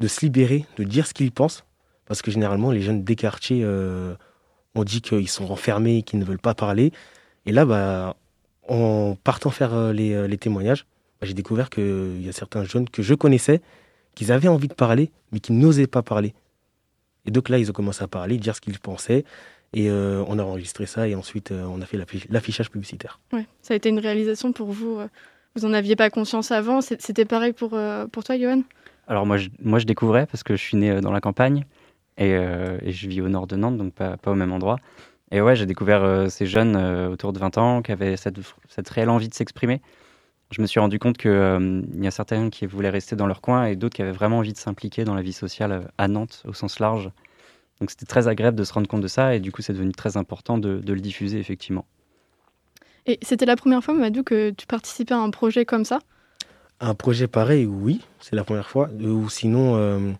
de se libérer, de dire ce qu'ils pensent, parce que généralement, les jeunes des quartiers ont dit qu'ils sont renfermés, qu'ils ne veulent pas parler. Et là, bah, en partant faire les, témoignages, bah, j'ai découvert qu'il y a certains jeunes que je connaissais, qui avaient envie de parler, mais qui n'osaient pas parler. Et donc là, ils ont commencé à parler, dire ce qu'ils pensaient. Et euh, on a enregistré ça et ensuite euh, on a fait l'affichage publicitaire. Ouais, ça a été une réalisation pour vous. Euh, vous n'en aviez pas conscience avant. C'était pareil pour, pour toi, Johan? Alors moi je, moi, je découvrais parce que je suis né dans la campagne et, et je vis au nord de Nantes, donc pas, pas au même endroit. Et ouais, j'ai découvert ces jeunes autour de 20 ans qui avaient cette, cette réelle envie de s'exprimer. Je me suis rendu compte qu'il y a certains qui voulaient rester dans leur coin et d'autres qui avaient vraiment envie de s'impliquer dans la vie sociale à Nantes au sens large. Donc c'était très agréable de se rendre compte de ça et du coup c'est devenu très important de, le diffuser effectivement. Et c'était la première fois, Madou, que tu participais à un projet comme ça? Un projet pareil, oui, c'est la première fois. Euh, ou sinon, euh,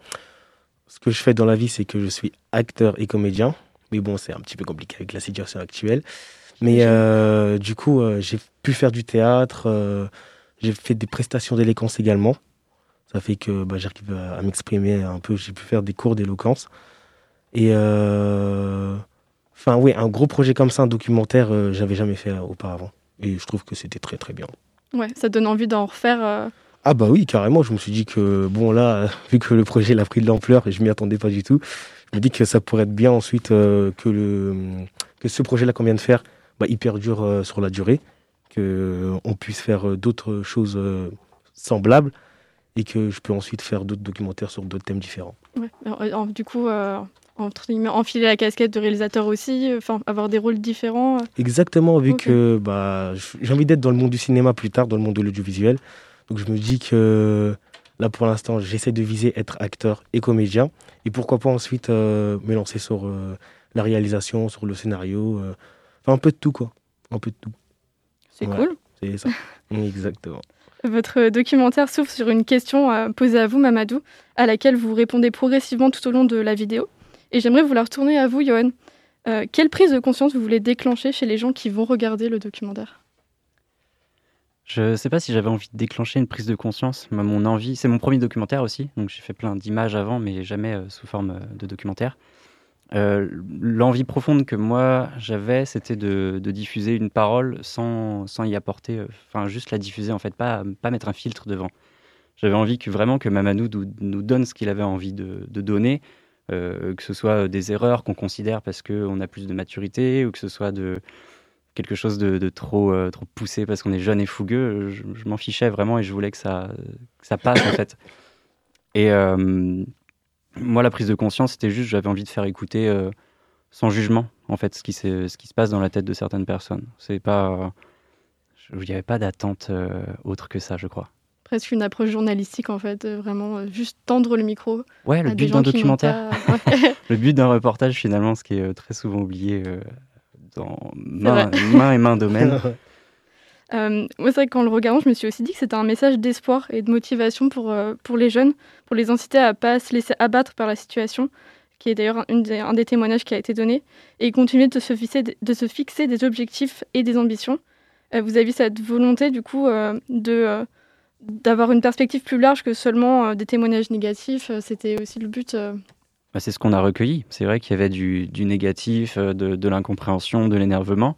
ce que je fais dans la vie, c'est que je suis acteur et comédien. Mais bon, c'est un petit peu compliqué avec la situation actuelle. Mais euh, du coup, j'ai pu faire du théâtre, j'ai fait des prestations d'éloquence également. Ça fait que bah, j'arrive à m'exprimer un peu, j'ai pu faire des cours d'éloquence. Et euh, enfin, oui, un gros projet comme ça, un documentaire, euh, j'avais jamais fait euh, auparavant. Et je trouve que c'était très très bien. Ouais, ça donne envie d'en refaire. Ah bah oui, carrément. Je me suis dit que bon là, vu que le projet a pris de l'ampleur et je m'y attendais pas du tout, je me dis que ça pourrait être bien ensuite que, le, que ce projet-là qu'on vient de faire, bah, il perdure sur la durée, qu'on puisse faire d'autres choses semblables et que je peux ensuite faire d'autres documentaires sur d'autres thèmes différents. du coup, entre enfiler la casquette de réalisateur aussi, enfin avoir des rôles différents. Exactement, vu que bah, j'ai envie d'être dans le monde du cinéma plus tard, dans le monde de l'audiovisuel. Donc je me dis que là pour l'instant, j'essaie de viser être acteur et comédien. Et pourquoi pas ensuite euh, me lancer sur euh, la réalisation, sur le scénario. Enfin un peu de tout quoi. Un peu de tout. C'est cool. C'est ça. Exactement. Votre documentaire s'ouvre sur une question posée à vous, Mamadou, à laquelle vous répondez progressivement tout au long de la vidéo. Et j'aimerais vous la retourner à vous, Johan. Euh, quelle prise de conscience vous voulez déclencher chez les gens qui vont regarder le documentaire? Je ne sais pas si j'avais envie de déclencher une prise de conscience. Mon envie, c'est mon premier documentaire aussi, donc j'ai fait plein d'images avant, mais jamais euh, sous forme euh, de documentaire. L'envie profonde que moi j'avais, c'était de, diffuser une parole sans, sans y apporter, enfin juste la diffuser en fait, pas, pas mettre un filtre devant. J'avais envie que vraiment que Mamanou nous, donne ce qu'il avait envie de, donner, euh, que ce soit des erreurs qu'on considère parce qu'on a plus de maturité ou que ce soit de quelque chose de, trop, euh, trop poussé parce qu'on est jeune et fougueux. Je, m'en fichais vraiment et je voulais que ça, ça passe en fait. Et euh, moi, la prise de conscience, c'était juste, j'avais envie de faire écouter sans jugement en fait ce qui, ce qui se passe dans la tête de certaines personnes. C'est pas, il n'y avait pas d'attente autre que ça, je crois presque une approche journalistique en fait, euh, vraiment euh, juste tendre le micro. Ouais, le but d'un documentaire. le but d'un reportage finalement, ce qui est euh, très souvent oublié dans main, et main domaine. moi, c'est vrai que qu'en le regardant, je me suis aussi dit que c'était un message d'espoir et de motivation pour, pour les jeunes, pour les inciter à pas se laisser abattre par la situation, qui est d'ailleurs un, un, des témoignages qui a été donné, et continuer de se fixer, de se fixer des objectifs et des ambitions. vous avez cette volonté, du coup, de d'avoir une perspective plus large que seulement euh, des témoignages négatifs. Euh, c'était aussi le but. Euh. Bah, c'est ce qu'on a recueilli. C'est vrai qu'il y avait du, négatif, de, l'incompréhension, de l'énervement.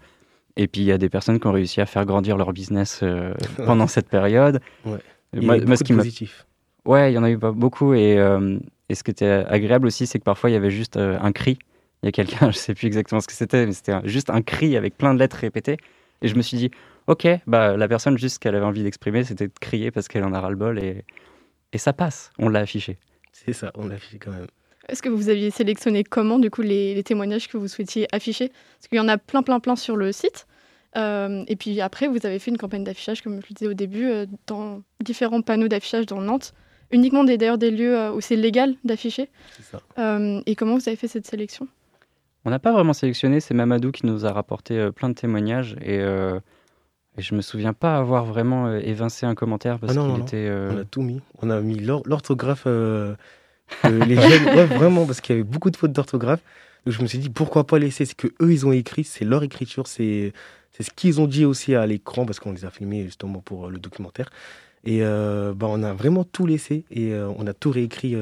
Et puis il y a des personnes qui ont réussi à faire grandir leur business pendant cette période. Ouais. Il y a moi, ce qui positif. Ouais, il y en a eu beaucoup. Et, et ce qui était agréable aussi, c'est que parfois il y avait juste un cri. Il y a quelqu'un, je sais plus exactement ce que c'était, mais c'était juste un cri avec plein de lettres répétées. Et je me suis dit, ok, bah, la personne, juste ce qu'elle avait envie d'exprimer, c'était de crier parce qu'elle en a ras-le-bol et, et ça passe, on l'a affiché. C'est ça, on l'a affiché quand même. Est-ce que vous aviez sélectionné comment, du coup, les, témoignages que vous souhaitiez afficher? Parce qu'il y en a plein, plein, plein sur le site. Euh, et puis après, vous avez fait une campagne d'affichage, comme je le disais au début, euh, dans différents panneaux d'affichage dans Nantes. Uniquement d'ailleurs des lieux euh, où c'est légal d'afficher. C'est ça. et comment vous avez fait cette sélection? On n'a pas vraiment sélectionné, c'est Mamadou qui nous a rapporté plein de témoignages. Et et je me souviens pas avoir vraiment euh, évincé un commentaire parce ah qu'il était. Euh, On a tout mis. On a mis l'orthographe. Euh, les jeunes, ouais, vraiment, parce qu'il y avait beaucoup de fautes d'orthographe. Donc je me suis dit pourquoi pas laisser? Ce que eux ils ont écrit, c'est leur écriture, c'est c'est ce qu'ils ont dit aussi à l'écran parce qu'on les a filmés justement pour le documentaire. Et bah, on a vraiment tout laissé et on a tout réécrit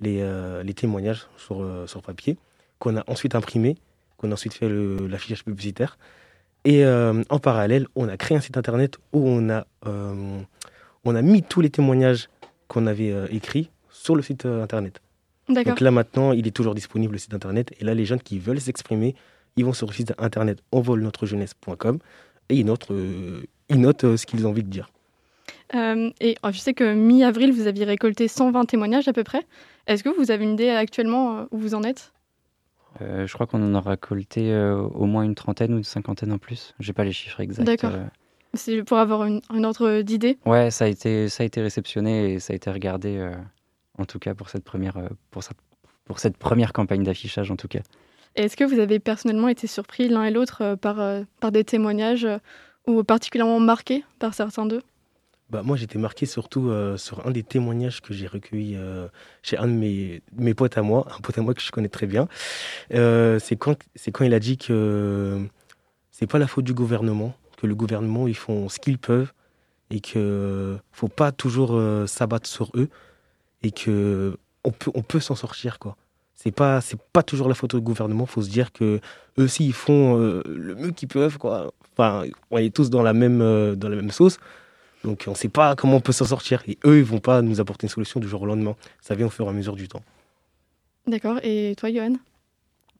les, les témoignages sur, sur papier qu'on a ensuite imprimé, qu'on a ensuite fait l'affichage publicitaire. Et euh, en parallèle, on a créé un site internet où on a, euh, on a mis tous les témoignages qu'on avait euh, écrits sur le site internet. Donc là maintenant, il est toujours disponible le site internet. Et là, les jeunes qui veulent s'exprimer, ils vont sur le site internet envolnotrejeunesse.com et ils notent, ils notent ce qu'ils ont envie de dire. et oh, je sais que mi-avril, vous aviez récolté 120 témoignages à peu près. Est-ce que vous avez une idée actuellement où vous en êtes? Euh, je crois qu'on en a récolté euh, au moins une trentaine ou une cinquantaine en plus. J'ai pas les chiffres exacts. D'accord. Euh. C'est pour avoir une, ordre d'idée? Ouais, ça a, été, ça a été réceptionné et ça a été regardé, en tout cas pour cette première, pour, pour cette première campagne d'affichage en tout cas. Est-ce que vous avez personnellement été surpris l'un et l'autre par, par des témoignages ou particulièrement marqués par certains d'eux? Bah, moi, j'étais marqué surtout euh, sur un des témoignages que j'ai recueillis euh, chez un de mes, mes potes à moi, un pote à moi que je connais très bien. Euh, c'est quand, quand il a dit que c'est pas la faute du gouvernement, que le gouvernement, ils font ce qu'ils peuvent et qu'il faut pas toujours s'abattre sur eux et que on peut, on peut s'en sortir, quoi. C'est pas, c'est pas toujours la faute du gouvernement. Faut se dire que eux aussi ils font le mieux qu'ils peuvent, quoi. Enfin, on est tous dans la même, dans la même sauce. Donc on ne sait pas comment on peut s'en sortir. Et eux, ils vont pas nous apporter une solution du jour au lendemain. Ça vient au fur et à mesure du temps. D'accord. Et toi, Johan?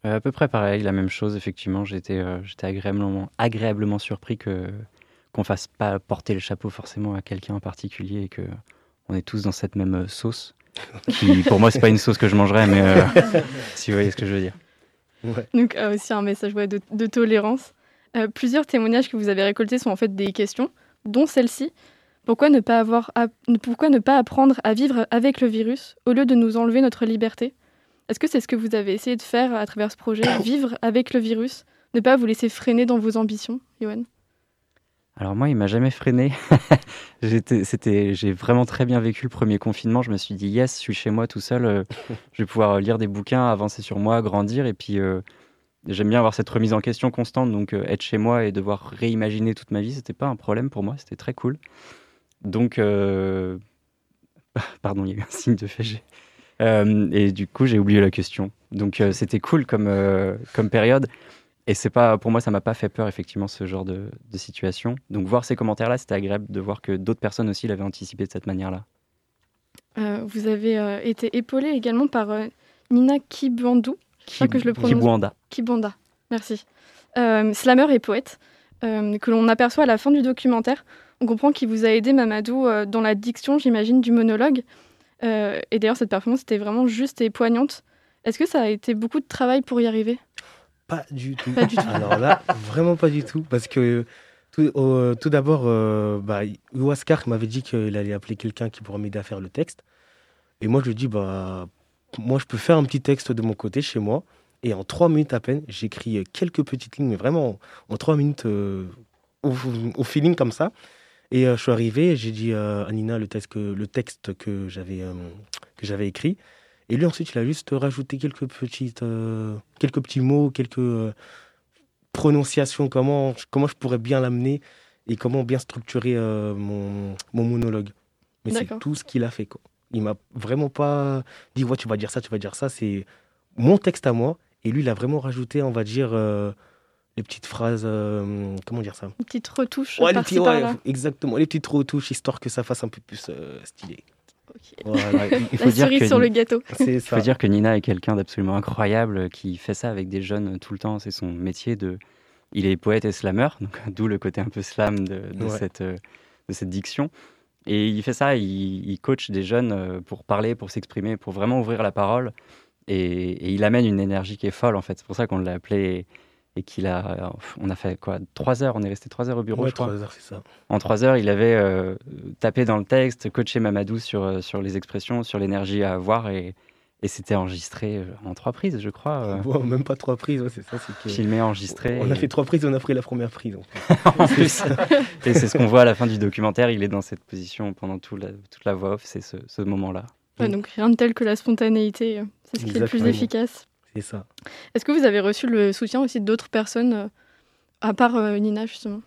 À peu près pareil, la même chose, effectivement. J'étais j'étais agréablement, agréablement surpris que qu'on fasse pas porter le chapeau forcément à quelqu'un en particulier et que on est tous dans cette même sauce. Qui, pour moi, c'est pas une sauce que je mangerais, mais si vous voyez ce que je veux dire. Donc aussi un message de, de, tolérance. plusieurs témoignages que vous avez récoltés sont en fait des questions, dont celle-ci. Pourquoi ne, pas avoir pourquoi ne pas apprendre à vivre avec le virus au lieu de nous enlever notre liberté? Est-ce que c'est ce que vous avez essayé de faire à travers ce projet Vivre avec le virus? Ne pas vous laisser freiner dans vos ambitions, Johan alors moi, il m'a jamais freiné. j'ai vraiment très bien vécu le premier confinement. Je me suis dit yes, je suis chez moi tout seul. Euh, je vais pouvoir lire des bouquins, avancer sur moi, grandir. Et puis euh, j'aime bien avoir cette remise en question constante. Donc euh, être chez moi et devoir réimaginer toute ma vie, c'était pas un problème pour moi. C'était très cool. Donc, euh, pardon, il y a eu un signe de. Euh, et du coup, j'ai oublié la question. Donc, euh, c'était cool comme, comme période. Et c'est pas, pour moi, ça m'a pas fait peur, effectivement, ce genre de, situation. Donc, voir ces commentaires-là, c'était agréable de voir que d'autres personnes aussi l'avaient anticipé de cette manière-là. vous avez été épaulé également par Nina Kibandou. Je que je le prononce. Kibwanda. Kibwanda, merci. slammer et poète, que l'on aperçoit à la fin du documentaire. On comprend qu'il vous a aidé, Mamadou, euh, dans la diction, j'imagine, du monologue. Euh, et d'ailleurs, cette performance était vraiment juste et poignante. Est-ce que ça a été beaucoup de travail pour y arriver? Pas du tout. Pas du tout. Alors là, vraiment pas du tout. Parce que tout, tout d'abord, euh, bah, m'avait dit qu'il allait appeler quelqu'un qui pourrait m'aider à faire le texte. Et moi, je lui ai dit, bah, moi, je peux faire un petit texte de mon côté chez moi. Et en trois minutes à peine, j'écris quelques petites lignes, mais vraiment en trois minutes au, feeling comme ça. Et euh, je suis arrivé, j'ai dit à Nina le texte que, le texte que j'avais euh, que j'avais écrit. Et lui ensuite, il a juste rajouté quelques petites euh, quelques petits mots, quelques prononciations, comment comment je pourrais bien l'amener et comment bien structurer mon, mon monologue. Mais c'est tout ce qu'il a fait. Quoi. Il m'a vraiment pas dit ouais, tu vas dire ça, tu vas dire ça. C'est mon texte à moi. Et lui, il a vraiment rajouté, on va dire, les petites phrases, euh, comment dire ça? Les petites retouches. Ouais, exactement, les petites retouches, histoire que ça fasse un peu plus euh, stylé. Il faut dire que, sur le gâteau. Il faut dire que Nina est quelqu'un d'absolument incroyable qui fait ça avec des jeunes tout le temps. C'est son métier de. Il est poète et slammer, donc d'où le côté un peu slam de, cette, euh, de cette diction. Et il fait ça, il, il coach des jeunes pour parler, pour s'exprimer, pour vraiment ouvrir la parole. Et, et, il amène une énergie qui est folle en fait. C'est pour ça qu'on l'a appelé et qu'il a, on a fait quoi, trois heures, on est resté trois heures au bureau, je crois. Trois heures, c'est ça. En trois heures, il avait euh, tapé dans le texte, coaché Mamadou sur, euh, sur les expressions, sur l'énergie à avoir et, et c'était enregistré euh, en trois prises, je crois. même pas trois prises, c'est ça. C'est Filmé, enregistré. On, a fait trois prises, on a pris la première prise. En, plus. et c'est ce qu'on voit à la fin du documentaire, il est dans cette position pendant tout la, toute la voix off, c'est ce, ce moment-là. donc rien de tel que la spontanéité, c'est ce qui est le plus efficace. C'est ça. Est-ce que vous avez reçu le soutien aussi d'autres personnes, euh, à part euh, Nina, justement?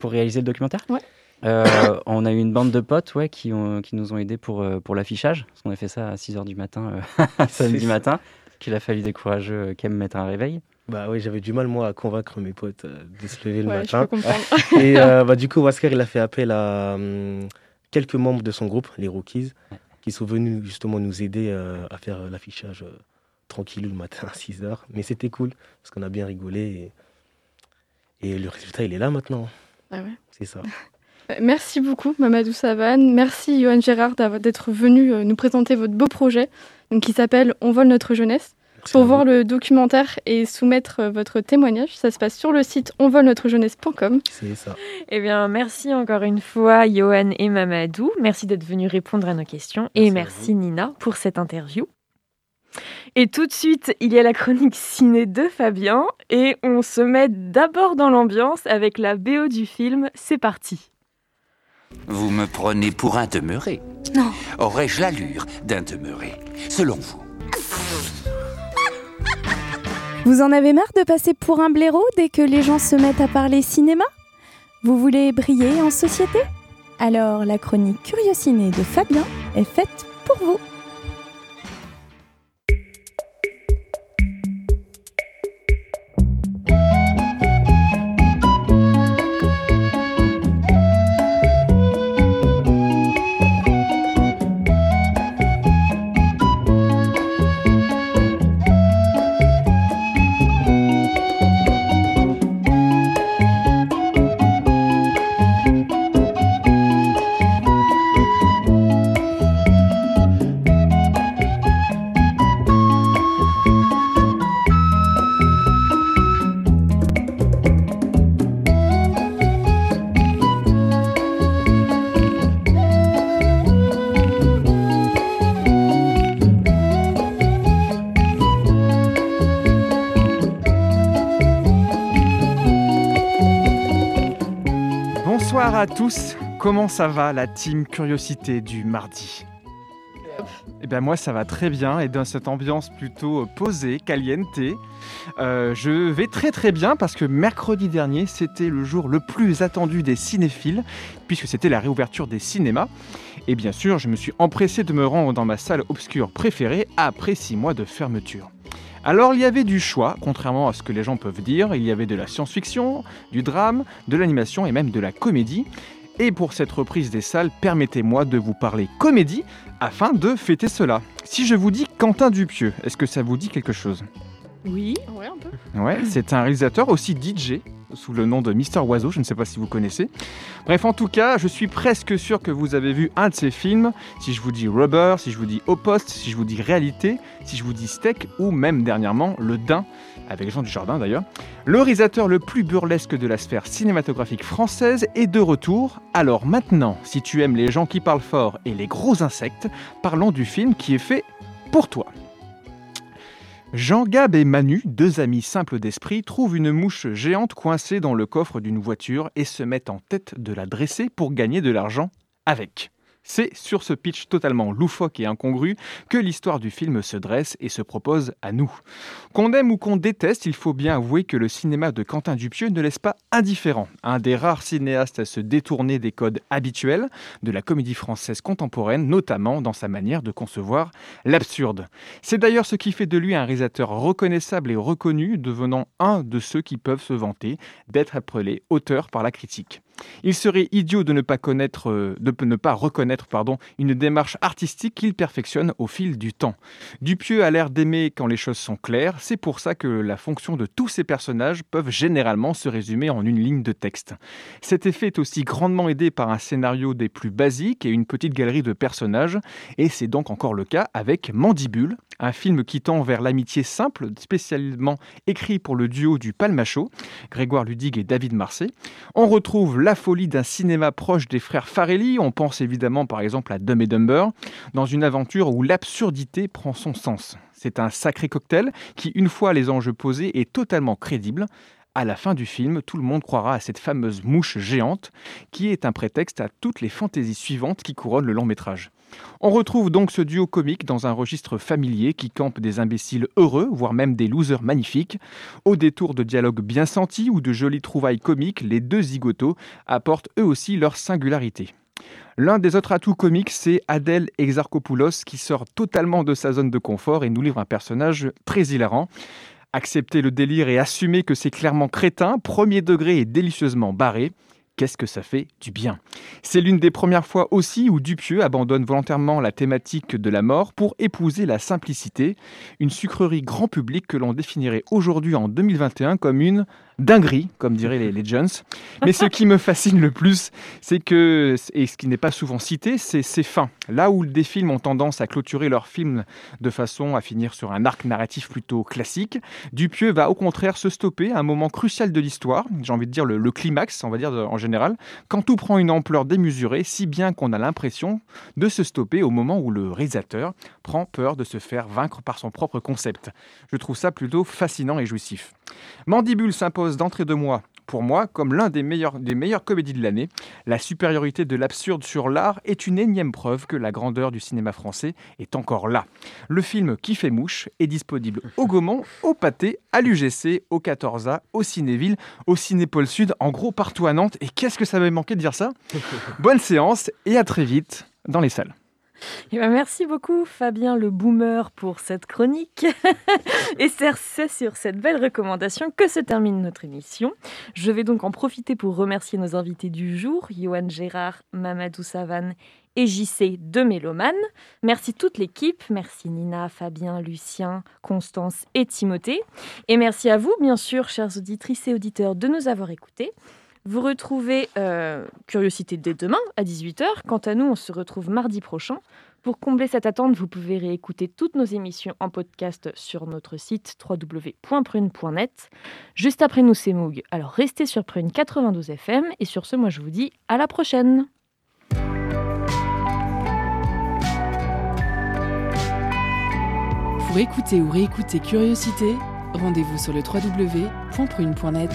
Pour réaliser le documentaire? Ouais. Euh, on a eu une bande de potes ouais, qui, ont, qui nous ont aidés pour, pour l'affichage. Parce qu'on a fait ça à 6h du matin, samedi matin. Qu'il a fallu des courageux qui aiment mettre un réveil. Bah oui, j'avais du mal moi à convaincre mes potes de se lever le ouais, matin. Je. Et bah, du coup, Wasker, il a fait appel à hum, quelques membres de son groupe, les Rookies, qui sont venus justement nous aider à faire l'affichage tranquille le matin à 6 h Mais c'était cool parce qu'on a bien rigolé et, et, le résultat, il est là maintenant. Ah ouais. C'est ça. Merci beaucoup, Mamadou Savane. Merci, Johan Gérard, d'être venu euh, nous présenter votre beau projet donc, qui s'appelle On vole notre jeunesse. Pour voir le documentaire et soumettre euh, votre témoignage, ça se passe sur le site onvolnotrejeunesse.com. C'est ça. Eh bien, merci encore une fois, Johan et Mamadou. Merci d'être venus répondre à nos questions. et merci, Nina, pour cette interview. Et tout de suite, il y a la chronique ciné de Fabien et on se met d'abord dans l'ambiance avec la BO du film. C'est parti. Vous me prenez pour un demeuré Non. Aurais-je l'allure d'un demeuré, selon vous? Vous en avez marre de passer pour un blaireau dès que les gens se mettent à parler cinéma? Vous voulez briller en société? Alors la chronique Curiosiné de Fabien est faite pour vous. Tous, comment ça va la team Curiosité du mardi? Eh bien moi ça va très bien et dans cette ambiance plutôt posée, caliente, euh, je vais très très bien parce que mercredi dernier c'était le jour le plus attendu des cinéphiles puisque c'était la réouverture des cinémas et bien sûr je me suis empressé de me rendre dans ma salle obscure préférée après six mois de fermeture. Alors il y avait du choix, contrairement à ce que les gens peuvent dire, il y avait de la science-fiction, du drame, de l'animation et même de la comédie. Et pour cette reprise des salles, permettez-moi de vous parler comédie afin de fêter cela. Si je vous dis Quentin Dupieux, est-ce que ça vous dit quelque chose? Oui, Ouais, un peu. Ouais, c'est un réalisateur aussi DJ sous le nom de Mister Oiseau, je ne sais pas si vous connaissez. Bref, en tout cas, je suis presque sûr que vous avez vu un de ses films. Si je vous dis Rubber, si je vous dis Au si je vous dis Réalité, si je vous dis Steak ou même dernièrement Le Dain, avec Jean Dujardin d'ailleurs. Le réalisateur le plus burlesque de la sphère cinématographique française est de retour. Alors maintenant, si tu aimes les gens qui parlent fort et les gros insectes, parlons du film qui est fait pour toi. Jean Gab et Manu, deux amis simples d'esprit, trouvent une mouche géante coincée dans le coffre d'une voiture et se mettent en tête de la dresser pour gagner de l'argent avec. C'est sur ce pitch totalement loufoque et incongru que l'histoire du film se dresse et se propose à nous. Qu'on aime ou qu'on déteste, il faut bien avouer que le cinéma de Quentin Dupieux ne laisse pas indifférent. Un des rares cinéastes à se détourner des codes habituels de la comédie française contemporaine, notamment dans sa manière de concevoir l'absurde. C'est d'ailleurs ce qui fait de lui un réalisateur reconnaissable et reconnu, devenant un de ceux qui peuvent se vanter d'être appelé auteur par la critique. Il serait idiot de ne pas connaître, euh, ne pas reconnaître, pardon, une démarche artistique qu'il perfectionne au fil du temps. Dupieux a l'air d'aimer quand les choses sont claires. C'est pour ça que la fonction de tous ces personnages peuvent généralement se résumer en une ligne de texte. Cet effet est aussi grandement aidé par un scénario des plus basiques et une petite galerie de personnages. Et c'est donc encore le cas avec Mandibule, un film qui tend vers l'amitié simple, spécialement écrit pour le duo du Palmacho, Grégoire Ludig et David Marseille. On retrouve la folie d'un cinéma proche des frères Farelli, on pense évidemment par exemple à Dumb et Dumber, dans une aventure où l'absurdité prend son sens. C'est un sacré cocktail qui, une fois les enjeux posés, est totalement crédible. À la fin du film, tout le monde croira à cette fameuse mouche géante, qui est un prétexte à toutes les fantaisies suivantes qui couronnent le long métrage. On retrouve donc ce duo comique dans un registre familier qui campe des imbéciles heureux, voire même des losers magnifiques. Au détour de dialogues bien sentis ou de jolies trouvailles comiques, les deux zigotos apportent eux aussi leur singularité. L'un des autres atouts comiques, c'est Adèle Exarchopoulos qui sort totalement de sa zone de confort et nous livre un personnage très hilarant. Accepter le délire et assumer que c'est clairement crétin, premier degré et délicieusement barré, qu'est-ce que ça fait du bien? C'est l'une des premières fois aussi où Dupieux abandonne volontairement la thématique de la mort pour épouser la simplicité, une sucrerie grand public que l'on définirait aujourd'hui en 2021 comme une dinguerie, comme diraient les, Jones. Mais ce qui me fascine le plus, c'est que, et ce qui n'est pas souvent cité, c'est ses fins. Là où des films ont tendance à clôturer leurs films de façon à finir sur un arc narratif plutôt classique, Dupieux va au contraire se stopper à un moment crucial de l'histoire, j'ai envie de dire le, climax, on va dire en général, quand tout prend une ampleur démesurée, si bien qu'on a l'impression de se stopper au moment où le réalisateur prend peur de se faire vaincre par son propre concept. Je trouve ça plutôt fascinant et jouissif. Mandibule s'impose d'entrée de moi, pour moi, comme l'un des meilleurs des meilleures comédies de l'année. La supériorité de l'absurde sur l'art est une énième preuve que la grandeur du cinéma français est encore là. Le film Qui fait mouche est disponible au Gaumont, au Pâté, à l'UGC, au 14A, au Cinéville, au Cinépôle Sud, en gros partout à Nantes. Et qu'est-ce que ça m'avait manqué de dire ça? Bonne séance et à très vite dans les salles. Eh ben, merci beaucoup Fabien le boomer pour cette chronique. Et c'est sur cette belle recommandation que se termine notre émission. Je vais donc en profiter pour remercier nos invités du jour, Johan Gérard, Mamadou Savane et JC de Méloman. Merci toute l'équipe, merci Nina, Fabien, Lucien, Constance et Timothée. Et merci à vous, bien sûr, chères auditrices et auditeurs, de nous avoir écoutés. Vous retrouvez euh, Curiosité dès demain à 18h. Quant à nous, on se retrouve mardi prochain. Pour combler cette attente, vous pouvez réécouter toutes nos émissions en podcast sur notre site www.prune.net. Juste après nous, c'est Moog. Alors restez sur Prune 92 FM. Et sur ce, moi je vous dis à la prochaine. Pour écouter ou réécouter Curiosité, rendez-vous sur le www.prune.net.